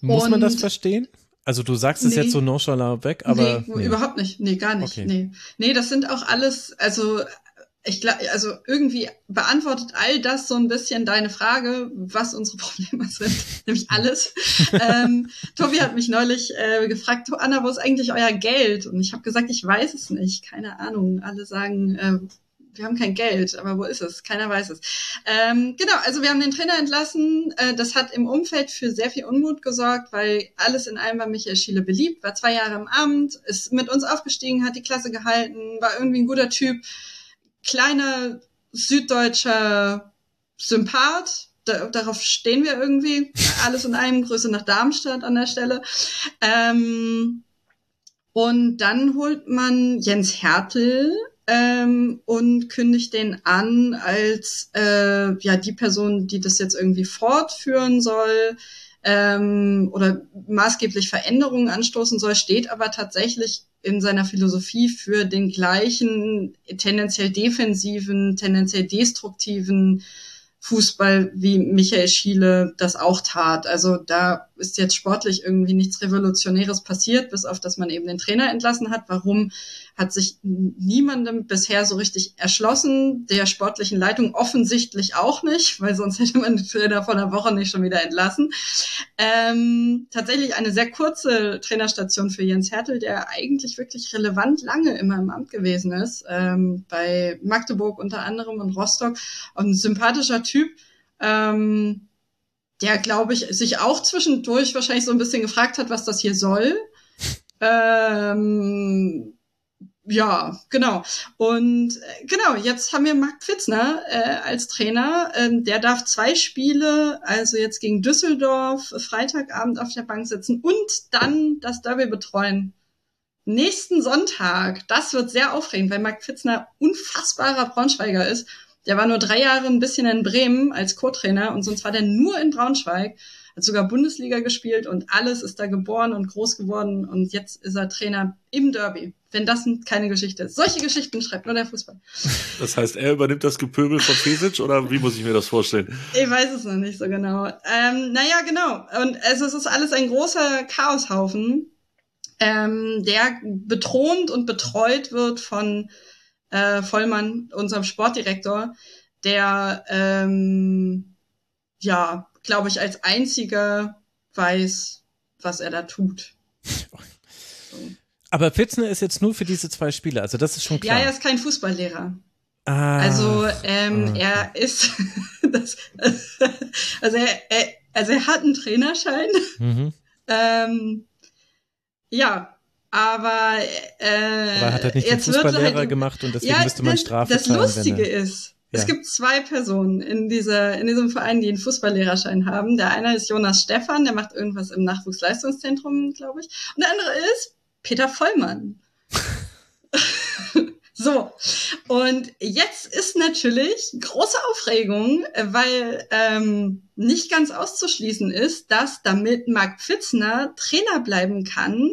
Muss man das verstehen? Also du sagst es nee. jetzt so nonchalant weg, aber. Nee, nee, überhaupt nicht. Nee, gar nicht. Okay. Nee. nee, das sind auch alles, also ich glaube, also irgendwie beantwortet all das so ein bisschen deine Frage, was unsere Probleme sind, nämlich alles. ähm, Tobi hat mich neulich äh, gefragt, Anna, wo ist eigentlich euer Geld? Und ich habe gesagt, ich weiß es nicht, keine Ahnung. Alle sagen, äh, wir haben kein Geld, aber wo ist es? Keiner weiß es. Ähm, genau, also wir haben den Trainer entlassen. Äh, das hat im Umfeld für sehr viel Unmut gesorgt, weil alles in allem war Michael Schiele beliebt, war zwei Jahre im Amt, ist mit uns aufgestiegen, hat die Klasse gehalten, war irgendwie ein guter Typ kleiner süddeutscher Sympath. Da, darauf stehen wir irgendwie. Alles in einem. Grüße nach Darmstadt an der Stelle. Ähm, und dann holt man Jens Hertel ähm, und kündigt den an als äh, ja die Person, die das jetzt irgendwie fortführen soll ähm, oder maßgeblich Veränderungen anstoßen soll, steht aber tatsächlich in seiner Philosophie für den gleichen, tendenziell defensiven, tendenziell destruktiven Fußball, wie Michael Schiele das auch tat. Also da ist jetzt sportlich irgendwie nichts Revolutionäres passiert, bis auf dass man eben den Trainer entlassen hat. Warum hat sich niemandem bisher so richtig erschlossen, der sportlichen Leitung offensichtlich auch nicht, weil sonst hätte man den Trainer vor einer Woche nicht schon wieder entlassen. Ähm, tatsächlich eine sehr kurze Trainerstation für Jens Hertel, der eigentlich wirklich relevant lange immer im Amt gewesen ist, ähm, bei Magdeburg unter anderem und Rostock. Und ein sympathischer Typ. Ähm, der, glaube ich, sich auch zwischendurch wahrscheinlich so ein bisschen gefragt hat, was das hier soll. Ähm, ja, genau. Und äh, genau, jetzt haben wir Marc Pfitzner äh, als Trainer. Ähm, der darf zwei Spiele, also jetzt gegen Düsseldorf, Freitagabend auf der Bank sitzen und dann das Derby betreuen. Nächsten Sonntag, das wird sehr aufregend, weil Marc Pfitzner unfassbarer Braunschweiger ist. Der war nur drei Jahre ein bisschen in Bremen als Co-Trainer und sonst war der nur in Braunschweig hat sogar Bundesliga gespielt und alles ist da geboren und groß geworden und jetzt ist er Trainer im Derby. Wenn das keine Geschichte ist. Solche Geschichten schreibt nur der Fußball. Das heißt, er übernimmt das Gepöbel von Pesic oder wie muss ich mir das vorstellen? Ich weiß es noch nicht so genau. Ähm, naja, genau. Und also es ist alles ein großer Chaoshaufen, ähm, der bethront und betreut wird von äh, Vollmann, unserem Sportdirektor, der ähm, ja glaube ich, als einziger weiß, was er da tut. So. Aber Pfitzner ist jetzt nur für diese zwei Spiele, also das ist schon klar. Ja, er ist kein Fußballlehrer. Ah, also ähm, okay. er ist, das, also er, er, also er hat einen Trainerschein. Mhm. ähm, ja, aber, äh, aber er hat halt nicht den Fußballlehrer halt, gemacht und deswegen ja, müsste man Strafe Das Lustige ist, ja. Es gibt zwei Personen in, dieser, in diesem Verein, die einen Fußballlehrerschein haben. Der eine ist Jonas Stephan, der macht irgendwas im Nachwuchsleistungszentrum, glaube ich. Und der andere ist Peter Vollmann. so, und jetzt ist natürlich große Aufregung, weil ähm, nicht ganz auszuschließen ist, dass damit Marc Pfitzner Trainer bleiben kann,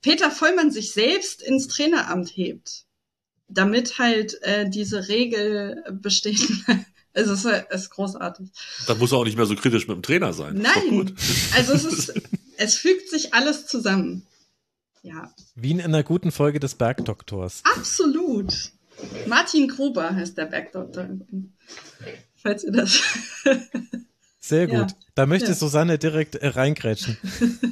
Peter Vollmann sich selbst ins Traineramt hebt damit halt äh, diese Regel besteht. es ist, es ist großartig. Da muss er auch nicht mehr so kritisch mit dem Trainer sein. Nein, also es ist, es fügt sich alles zusammen. Ja. Wie in einer guten Folge des Bergdoktors. Absolut. Martin Gruber heißt der Bergdoktor. Falls ihr das Sehr gut. Ja. Da möchte ja. Susanne direkt äh, reingrätschen.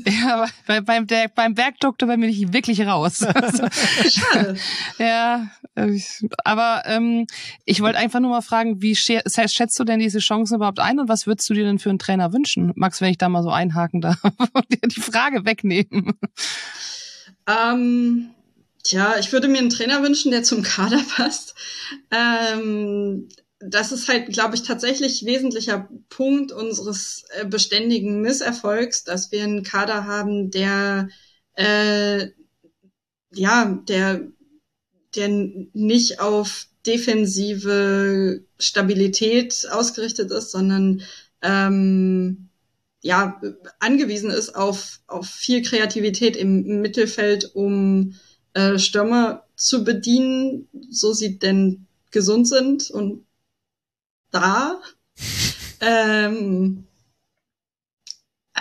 Ja, bei, beim, der, beim Bergdoktor bin ich wirklich raus. Schade. ja, äh, aber ähm, ich wollte einfach nur mal fragen, wie schätzt du denn diese Chancen überhaupt ein und was würdest du dir denn für einen Trainer wünschen? Max, wenn ich da mal so einhaken darf und dir die Frage wegnehmen. Ähm, tja, ich würde mir einen Trainer wünschen, der zum Kader passt. Ähm, das ist halt, glaube ich, tatsächlich wesentlicher Punkt unseres äh, beständigen Misserfolgs, dass wir einen Kader haben, der äh, ja, der, der nicht auf defensive Stabilität ausgerichtet ist, sondern ähm, ja, angewiesen ist auf, auf viel Kreativität im Mittelfeld, um äh, Stürmer zu bedienen, so sie denn gesund sind und da. ähm, äh,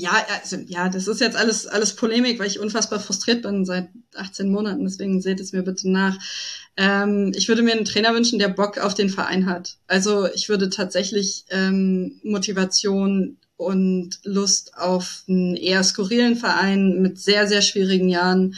ja, also, ja, das ist jetzt alles, alles Polemik, weil ich unfassbar frustriert bin seit 18 Monaten, deswegen seht es mir bitte nach. Ähm, ich würde mir einen Trainer wünschen, der Bock auf den Verein hat. Also ich würde tatsächlich ähm, Motivation und Lust auf einen eher skurrilen Verein mit sehr, sehr schwierigen Jahren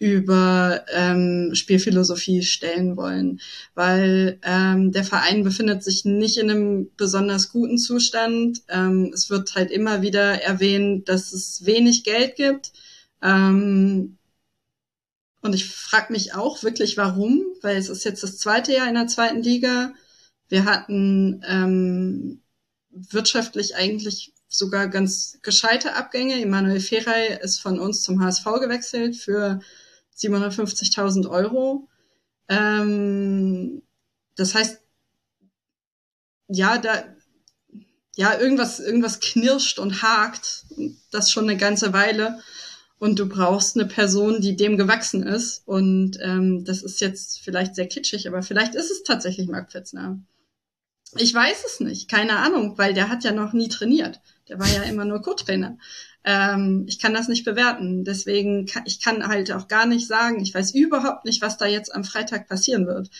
über ähm, Spielphilosophie stellen wollen, weil ähm, der Verein befindet sich nicht in einem besonders guten Zustand. Ähm, es wird halt immer wieder erwähnt, dass es wenig Geld gibt. Ähm, und ich frage mich auch wirklich, warum, weil es ist jetzt das zweite Jahr in der zweiten Liga. Wir hatten ähm, wirtschaftlich eigentlich sogar ganz gescheite Abgänge. Emanuel Ferrei ist von uns zum HSV gewechselt für 750.000 Euro. Ähm, das heißt, ja, da, ja, irgendwas, irgendwas knirscht und hakt, das schon eine ganze Weile. Und du brauchst eine Person, die dem gewachsen ist. Und ähm, das ist jetzt vielleicht sehr kitschig, aber vielleicht ist es tatsächlich Marc Pfitzner. Ich weiß es nicht, keine Ahnung, weil der hat ja noch nie trainiert. Der war ja immer nur Co-Trainer. Ähm, ich kann das nicht bewerten. Deswegen kann ich kann halt auch gar nicht sagen. Ich weiß überhaupt nicht, was da jetzt am Freitag passieren wird.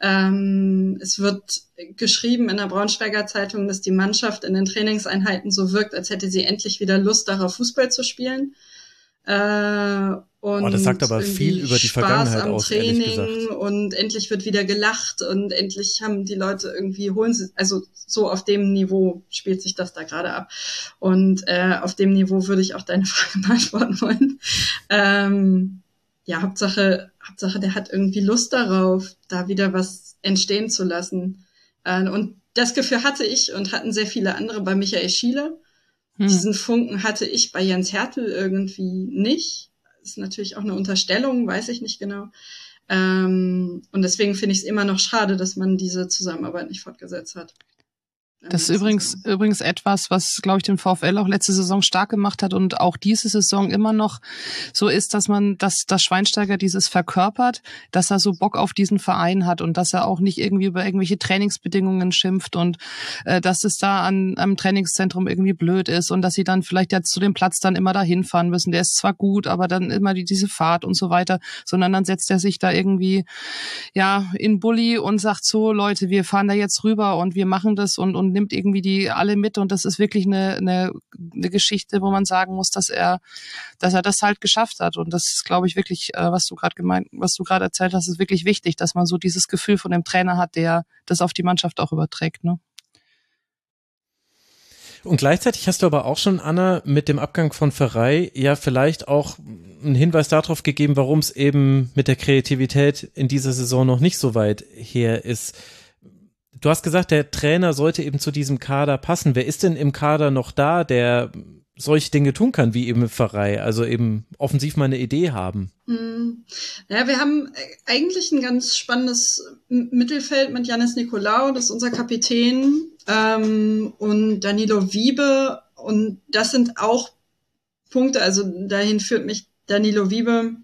Ähm, es wird geschrieben in der Braunschweiger Zeitung, dass die Mannschaft in den Trainingseinheiten so wirkt, als hätte sie endlich wieder Lust darauf, Fußball zu spielen. Äh, und oh, das sagt aber viel über die Spaß Vergangenheit am aus, Training ehrlich gesagt. und endlich wird wieder gelacht und endlich haben die Leute irgendwie holen sie also so auf dem Niveau spielt sich das da gerade ab und äh, auf dem Niveau würde ich auch deine Frage beantworten wollen. Ähm, ja, Hauptsache, Hauptsache, der hat irgendwie Lust darauf, da wieder was entstehen zu lassen. Äh, und das Gefühl hatte ich und hatten sehr viele andere bei Michael Schiele. Hm. Diesen Funken hatte ich bei Jens Hertel irgendwie nicht. Ist natürlich auch eine Unterstellung, weiß ich nicht genau. Ähm, und deswegen finde ich es immer noch schade, dass man diese Zusammenarbeit nicht fortgesetzt hat. Das ist übrigens, übrigens etwas, was, glaube ich, den VfL auch letzte Saison stark gemacht hat und auch diese Saison immer noch so ist, dass man, dass, dass Schweinsteiger dieses verkörpert, dass er so Bock auf diesen Verein hat und dass er auch nicht irgendwie über irgendwelche Trainingsbedingungen schimpft und äh, dass es da an am Trainingszentrum irgendwie blöd ist und dass sie dann vielleicht ja zu dem Platz dann immer dahin fahren müssen. Der ist zwar gut, aber dann immer die, diese Fahrt und so weiter, sondern dann setzt er sich da irgendwie ja in Bulli und sagt so, Leute, wir fahren da jetzt rüber und wir machen das und, und nimmt irgendwie die alle mit und das ist wirklich eine, eine, eine Geschichte, wo man sagen muss, dass er, dass er das halt geschafft hat und das ist, glaube ich, wirklich, äh, was du gerade gemeint, was du gerade erzählt hast, ist wirklich wichtig, dass man so dieses Gefühl von dem Trainer hat, der das auf die Mannschaft auch überträgt, ne? Und gleichzeitig hast du aber auch schon, Anna, mit dem Abgang von Ferrei ja vielleicht auch einen Hinweis darauf gegeben, warum es eben mit der Kreativität in dieser Saison noch nicht so weit her ist. Du hast gesagt, der Trainer sollte eben zu diesem Kader passen. Wer ist denn im Kader noch da, der solche Dinge tun kann, wie eben Pfarrei, also eben offensiv mal eine Idee haben. Mm. Ja, wir haben eigentlich ein ganz spannendes Mittelfeld mit Janis Nikolaou, das ist unser Kapitän, ähm, und Danilo Wiebe. Und das sind auch Punkte, also dahin führt mich Danilo Wiebe,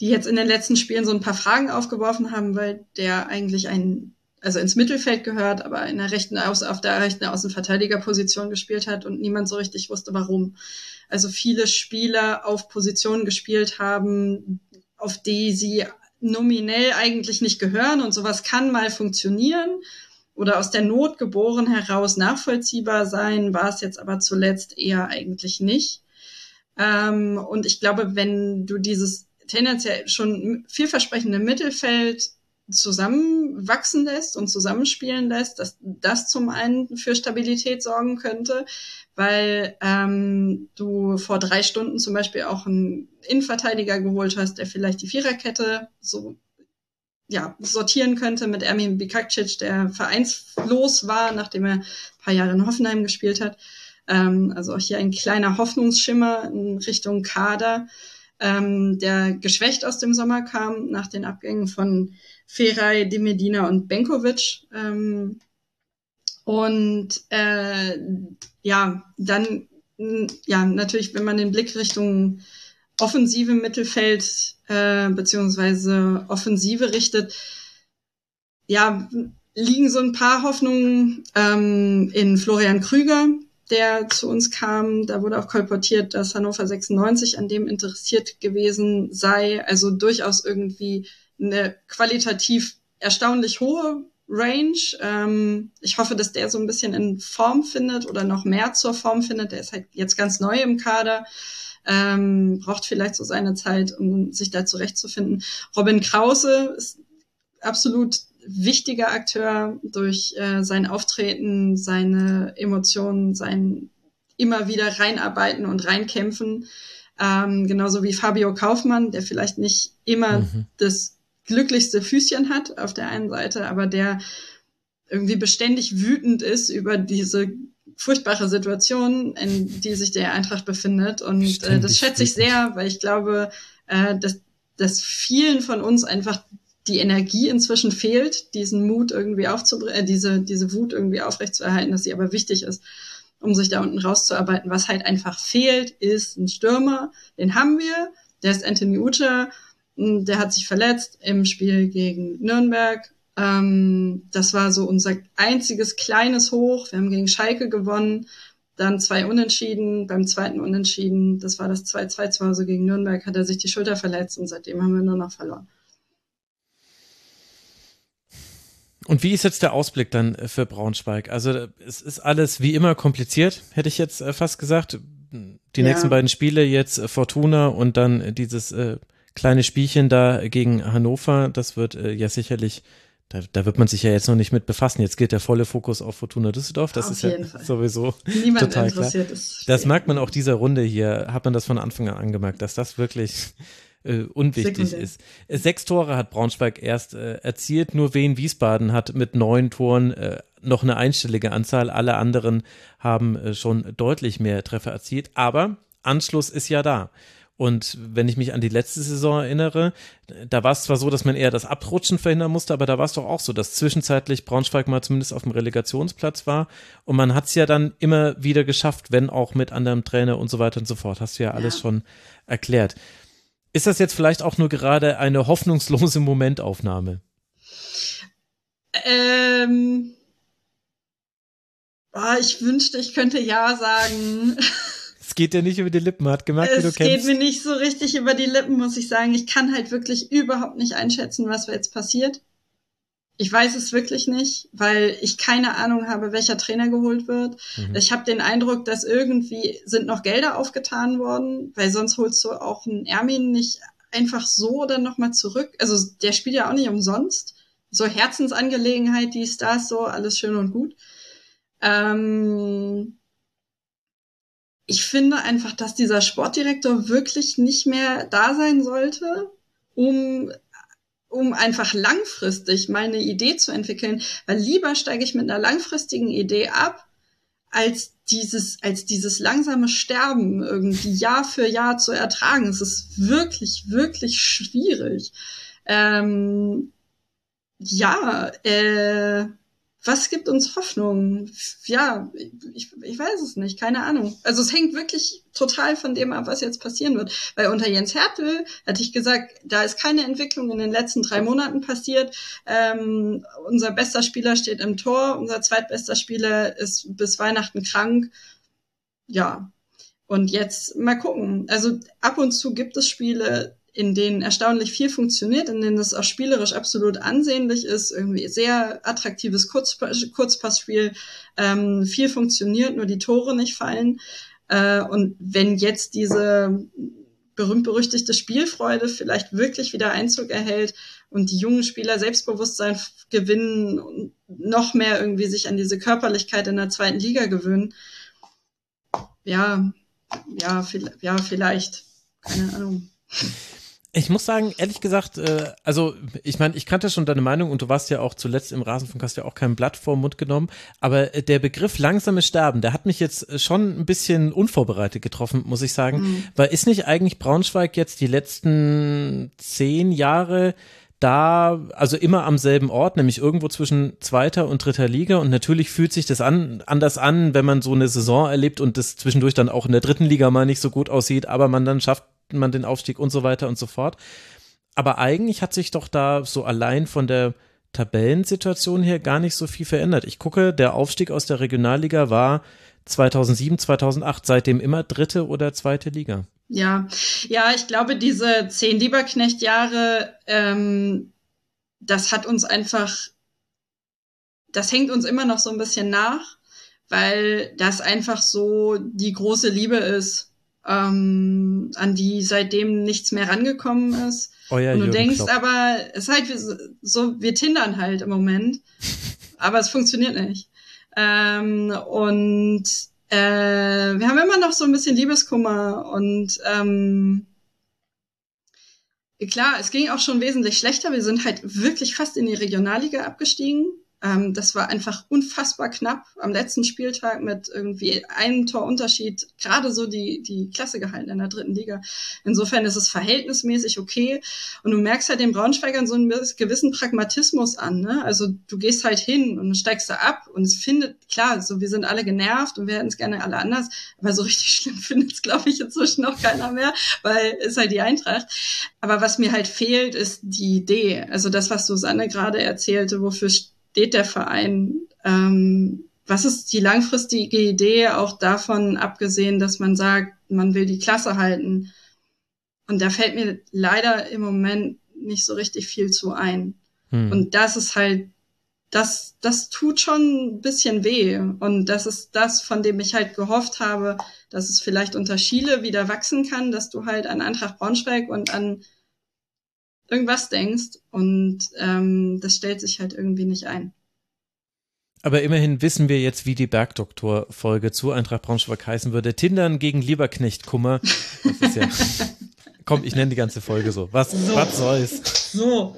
die jetzt in den letzten Spielen so ein paar Fragen aufgeworfen haben, weil der eigentlich ein also ins Mittelfeld gehört, aber in der rechten Aus auf der rechten Außenverteidigerposition gespielt hat und niemand so richtig wusste, warum. Also viele Spieler auf Positionen gespielt haben, auf die sie nominell eigentlich nicht gehören und sowas kann mal funktionieren oder aus der Not geboren heraus nachvollziehbar sein, war es jetzt aber zuletzt eher eigentlich nicht. Ähm, und ich glaube, wenn du dieses tendenziell schon vielversprechende Mittelfeld zusammenwachsen lässt und zusammenspielen lässt, dass das zum einen für Stabilität sorgen könnte, weil ähm, du vor drei Stunden zum Beispiel auch einen Innenverteidiger geholt hast, der vielleicht die Viererkette so ja, sortieren könnte mit Ermin Bikacic, der vereinslos war, nachdem er ein paar Jahre in Hoffenheim gespielt hat. Ähm, also auch hier ein kleiner Hoffnungsschimmer in Richtung Kader, ähm, der geschwächt aus dem Sommer kam nach den Abgängen von Feray, Di Medina und Benkovic. Ähm, Und äh, ja, dann ja natürlich, wenn man den Blick Richtung offensive Mittelfeld äh, beziehungsweise Offensive richtet, ja, liegen so ein paar Hoffnungen ähm, in Florian Krüger, der zu uns kam. Da wurde auch kolportiert, dass Hannover 96 an dem interessiert gewesen sei. Also durchaus irgendwie eine qualitativ erstaunlich hohe Range. Ähm, ich hoffe, dass der so ein bisschen in Form findet oder noch mehr zur Form findet. Der ist halt jetzt ganz neu im Kader. Ähm, braucht vielleicht so seine Zeit, um sich da zurechtzufinden. Robin Krause ist absolut wichtiger Akteur durch äh, sein Auftreten, seine Emotionen, sein immer wieder reinarbeiten und reinkämpfen. Ähm, genauso wie Fabio Kaufmann, der vielleicht nicht immer mhm. das glücklichste Füßchen hat auf der einen Seite, aber der irgendwie beständig wütend ist über diese furchtbare Situation, in die sich der Eintracht befindet. Und äh, das schätze ich sehr, weil ich glaube, äh, dass, dass vielen von uns einfach die Energie inzwischen fehlt, diesen Mut irgendwie aufzubringen, äh, diese, diese Wut irgendwie aufrechtzuerhalten, dass sie aber wichtig ist, um sich da unten rauszuarbeiten. Was halt einfach fehlt, ist ein Stürmer. Den haben wir. Der ist Anthony Ucha. Der hat sich verletzt im Spiel gegen Nürnberg. Ähm, das war so unser einziges kleines Hoch. Wir haben gegen Schalke gewonnen. Dann zwei Unentschieden. Beim zweiten Unentschieden, das war das 2-2 zu Hause gegen Nürnberg, hat er sich die Schulter verletzt und seitdem haben wir nur noch verloren. Und wie ist jetzt der Ausblick dann äh, für Braunschweig? Also es ist alles wie immer kompliziert, hätte ich jetzt äh, fast gesagt. Die ja. nächsten beiden Spiele jetzt äh, Fortuna und dann dieses äh, kleine Spielchen da gegen Hannover, das wird äh, ja sicherlich, da, da wird man sich ja jetzt noch nicht mit befassen. Jetzt geht der volle Fokus auf Fortuna Düsseldorf. Das auf ist ja Fall. sowieso Niemand total klar. Ist das merkt man auch dieser Runde hier, hat man das von Anfang an angemerkt, dass das wirklich äh, unwichtig Sekundär. ist. Äh, sechs Tore hat Braunschweig erst äh, erzielt, nur Wien Wiesbaden hat mit neun Toren äh, noch eine einstellige Anzahl. Alle anderen haben äh, schon deutlich mehr Treffer erzielt, aber Anschluss ist ja da. Und wenn ich mich an die letzte Saison erinnere, da war es zwar so, dass man eher das Abrutschen verhindern musste, aber da war es doch auch so, dass zwischenzeitlich Braunschweig mal zumindest auf dem Relegationsplatz war. Und man hat es ja dann immer wieder geschafft, wenn auch mit anderem Trainer und so weiter und so fort. Hast du ja alles ja. schon erklärt. Ist das jetzt vielleicht auch nur gerade eine hoffnungslose Momentaufnahme? Ähm, oh, ich wünschte, ich könnte ja sagen. Es geht dir nicht über die Lippen, hat gemerkt, wie du kennst. Es geht mir nicht so richtig über die Lippen, muss ich sagen. Ich kann halt wirklich überhaupt nicht einschätzen, was jetzt passiert. Ich weiß es wirklich nicht, weil ich keine Ahnung habe, welcher Trainer geholt wird. Mhm. Ich habe den Eindruck, dass irgendwie sind noch Gelder aufgetan worden, weil sonst holst du auch einen Ermin nicht einfach so dann nochmal zurück. Also der spielt ja auch nicht umsonst. So Herzensangelegenheit, die Stars so, alles schön und gut. Ähm ich finde einfach, dass dieser Sportdirektor wirklich nicht mehr da sein sollte, um um einfach langfristig meine Idee zu entwickeln, weil lieber steige ich mit einer langfristigen Idee ab, als dieses, als dieses langsame Sterben irgendwie Jahr für Jahr zu ertragen. Es ist wirklich, wirklich schwierig. Ähm, ja, äh, was gibt uns Hoffnung? Ja, ich, ich weiß es nicht, keine Ahnung. Also es hängt wirklich total von dem ab, was jetzt passieren wird. Weil unter Jens Hertel hatte ich gesagt, da ist keine Entwicklung in den letzten drei Monaten passiert. Ähm, unser bester Spieler steht im Tor, unser zweitbester Spieler ist bis Weihnachten krank. Ja. Und jetzt mal gucken. Also ab und zu gibt es Spiele, in denen erstaunlich viel funktioniert, in denen es auch spielerisch absolut ansehnlich ist, irgendwie sehr attraktives Kurzpassspiel, ähm, viel funktioniert, nur die Tore nicht fallen. Äh, und wenn jetzt diese berühmt-berüchtigte Spielfreude vielleicht wirklich wieder Einzug erhält und die jungen Spieler Selbstbewusstsein gewinnen und noch mehr irgendwie sich an diese Körperlichkeit in der zweiten Liga gewöhnen, ja, ja, ja, vielleicht. Keine Ahnung. Ich muss sagen, ehrlich gesagt, äh, also ich meine, ich kannte schon deine Meinung und du warst ja auch zuletzt im Rasenfunk, hast ja auch kein Blatt vor den Mund genommen, aber äh, der Begriff langsames Sterben, der hat mich jetzt äh, schon ein bisschen unvorbereitet getroffen, muss ich sagen, mhm. weil ist nicht eigentlich Braunschweig jetzt die letzten zehn Jahre da, also immer am selben Ort, nämlich irgendwo zwischen zweiter und dritter Liga. Und natürlich fühlt sich das an, anders an, wenn man so eine Saison erlebt und das zwischendurch dann auch in der dritten Liga mal nicht so gut aussieht, aber man dann schafft man den Aufstieg und so weiter und so fort. Aber eigentlich hat sich doch da so allein von der Tabellensituation her gar nicht so viel verändert. Ich gucke, der Aufstieg aus der Regionalliga war 2007, 2008, seitdem immer dritte oder zweite Liga. Ja, ja, ich glaube, diese zehn Lieberknecht-Jahre, ähm, das hat uns einfach, das hängt uns immer noch so ein bisschen nach, weil das einfach so die große Liebe ist, ähm, an die seitdem nichts mehr rangekommen ist. Euer Und du Jürgen denkst Klopp. aber, es ist halt so, wir tindern halt im Moment, aber es funktioniert nicht. Ähm, und äh, wir haben immer noch so ein bisschen Liebeskummer und ähm, klar, es ging auch schon wesentlich schlechter. Wir sind halt wirklich fast in die Regionalliga abgestiegen. Ähm, das war einfach unfassbar knapp am letzten Spieltag mit irgendwie einem Torunterschied gerade so die, die Klasse gehalten in der dritten Liga. Insofern ist es verhältnismäßig okay. Und du merkst halt den Braunschweigern so einen gewissen Pragmatismus an. Ne? Also du gehst halt hin und steigst da ab und es findet, klar, so wir sind alle genervt und wir hätten es gerne alle anders, aber so richtig schlimm findet es, glaube ich, inzwischen noch keiner mehr, weil ist halt die Eintracht. Aber was mir halt fehlt, ist die Idee. Also das, was Susanne gerade erzählte, wofür steht der Verein? Ähm, was ist die langfristige Idee, auch davon abgesehen, dass man sagt, man will die Klasse halten? Und da fällt mir leider im Moment nicht so richtig viel zu ein. Hm. Und das ist halt, das, das tut schon ein bisschen weh. Und das ist das, von dem ich halt gehofft habe, dass es vielleicht unter Schiele wieder wachsen kann, dass du halt an Eintracht Braunschweig und an irgendwas denkst. Und ähm, das stellt sich halt irgendwie nicht ein. Aber immerhin wissen wir jetzt, wie die Bergdoktor-Folge zu Eintracht Braunschweig heißen würde. Tindern gegen Lieberknecht-Kummer. Das ist ja. Komm, ich nenne die ganze Folge so. Was, So. was soll's? So,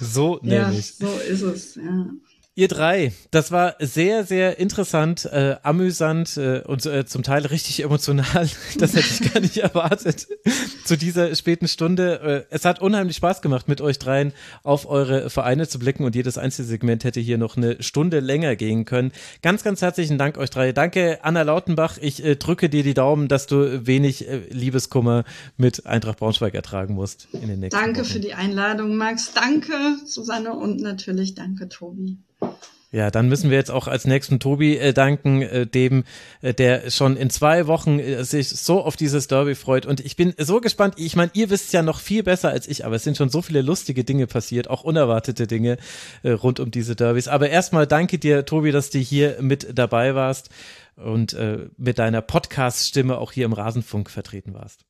So ja, nenne ich. so ist es. Ja. Ihr drei, das war sehr, sehr interessant, äh, amüsant äh, und äh, zum Teil richtig emotional. Das hätte ich gar nicht erwartet zu dieser späten Stunde. Äh, es hat unheimlich Spaß gemacht, mit euch dreien auf eure Vereine zu blicken und jedes einzelne Segment hätte hier noch eine Stunde länger gehen können. Ganz, ganz herzlichen Dank euch drei. Danke, Anna Lautenbach. Ich äh, drücke dir die Daumen, dass du wenig äh, Liebeskummer mit Eintracht Braunschweig ertragen musst in den nächsten Danke Wochen. für die Einladung, Max. Danke, Susanne und natürlich danke, Tobi. Ja, dann müssen wir jetzt auch als nächsten Tobi äh, danken, äh, dem, äh, der schon in zwei Wochen äh, sich so auf dieses Derby freut. Und ich bin so gespannt. Ich meine, ihr wisst ja noch viel besser als ich, aber es sind schon so viele lustige Dinge passiert, auch unerwartete Dinge äh, rund um diese Derbys. Aber erstmal danke dir, Tobi, dass du hier mit dabei warst und äh, mit deiner Podcast-Stimme auch hier im Rasenfunk vertreten warst.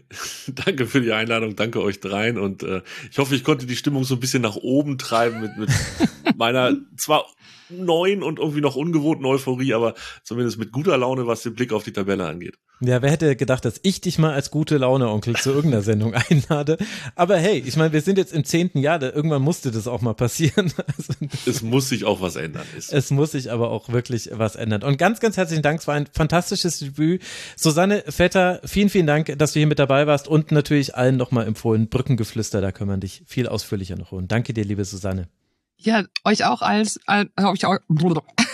Danke für die Einladung, danke euch dreien und äh, ich hoffe, ich konnte die Stimmung so ein bisschen nach oben treiben mit, mit meiner zwar neuen und irgendwie noch ungewohnten Euphorie, aber zumindest mit guter Laune, was den Blick auf die Tabelle angeht. Ja, wer hätte gedacht, dass ich dich mal als gute Laune-Onkel zu irgendeiner Sendung einlade? Aber hey, ich meine, wir sind jetzt im zehnten Jahr, da, irgendwann musste das auch mal passieren. Also, Es muss sich auch was ändern. Ist es muss sich aber auch wirklich was ändern. Und ganz, ganz herzlichen Dank, es war ein fantastisches Debüt. Susanne Vetter, vielen, vielen Dank, dass du hier mit dabei warst und natürlich allen nochmal empfohlen, Brückengeflüster, da können wir dich viel ausführlicher noch holen. Danke dir, liebe Susanne. Ja, euch auch als, äh, euch auch,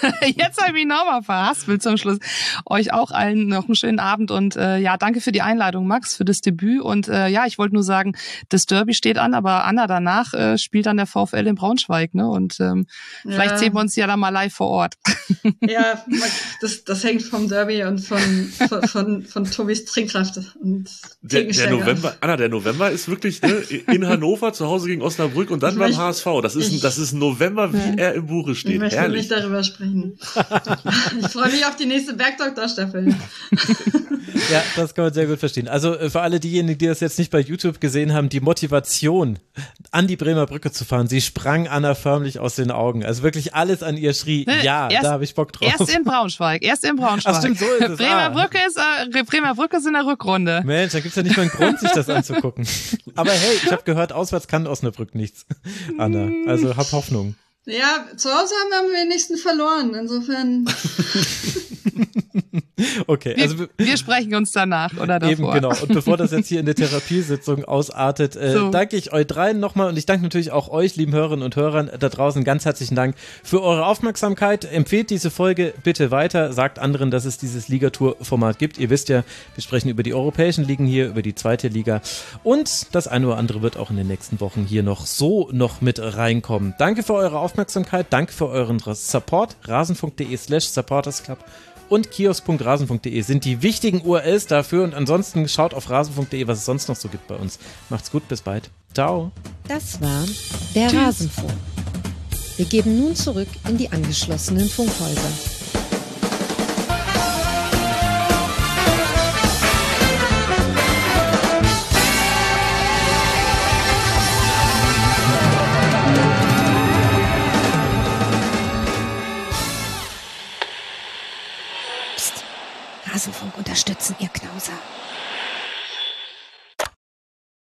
jetzt habe ich mich nochmal verhaspelt zum Schluss. Euch auch allen noch einen schönen Abend und äh, ja, danke für die Einladung, Max, für das Debüt. Und äh, ja, ich wollte nur sagen, das Derby steht an, aber Anna danach äh, spielt dann der VfL in Braunschweig, ne? Und ähm, vielleicht Ja. sehen wir uns ja dann mal live vor Ort. Ja, das, das hängt vom Derby und von, von, von, von Tobis Trinkkraft und der, der. November, Anna, der November ist wirklich ne, in Hannover zu Hause gegen Osnabrück und dann Ich beim möchte- HSV. Das ist, ein- ich- das ist November, wie Ja. er im Buche Ich steht. möchte Herrlich. nicht darüber sprechen. ich freue mich auf die nächste Bergdoktor-Staffel. Ja, das kann man sehr gut verstehen. Also äh, für alle diejenigen, die das jetzt nicht bei YouTube gesehen haben, die Motivation, an die Bremer Brücke zu fahren, sie sprang Anna förmlich aus den Augen. Also wirklich alles an ihr schrie, Ne, ja, erst- da habe ich Bock drauf. Erst in Braunschweig, erst in Braunschweig. Ach, stimmt, so ist es. Bremer Ah. Brücke ist, äh, Bremer Brücke ist in der Rückrunde. Mensch, da gibt's ja nicht mal einen Grund, sich das anzugucken. Aber hey, ich habe gehört, auswärts kann Osnabrück nichts, Anna. Also hab Hoffnung. Ja, zu Hause haben wir am wenigsten verloren. Insofern. Okay, Wir, also wir sprechen uns danach oder davor. Eben, genau. Und bevor das jetzt hier in der Therapiesitzung ausartet, äh, So. danke ich euch dreien nochmal und ich danke natürlich auch euch, lieben Hörerinnen und Hörern da draußen, ganz herzlichen Dank für eure Aufmerksamkeit. Empfehlt diese Folge bitte weiter, sagt anderen, dass es dieses Ligatour-Format gibt. Ihr wisst ja, wir sprechen über die europäischen Ligen hier, über die zweite Liga und das eine oder andere wird auch in den nächsten Wochen hier noch so noch mit reinkommen. Danke für eure Aufmerksamkeit, danke für euren Support. Rasenfunk.de slash supportersclub und kiosk.rasen.de sind die wichtigen URLs dafür. Und ansonsten schaut auf rasen.de, was es sonst noch so gibt bei uns. Macht's gut, bis bald. Ciao. Das war der Rasenfunk. Wir geben nun zurück in die angeschlossenen Funkhäuser. Rasenfunk unterstützen, ihr Knauser.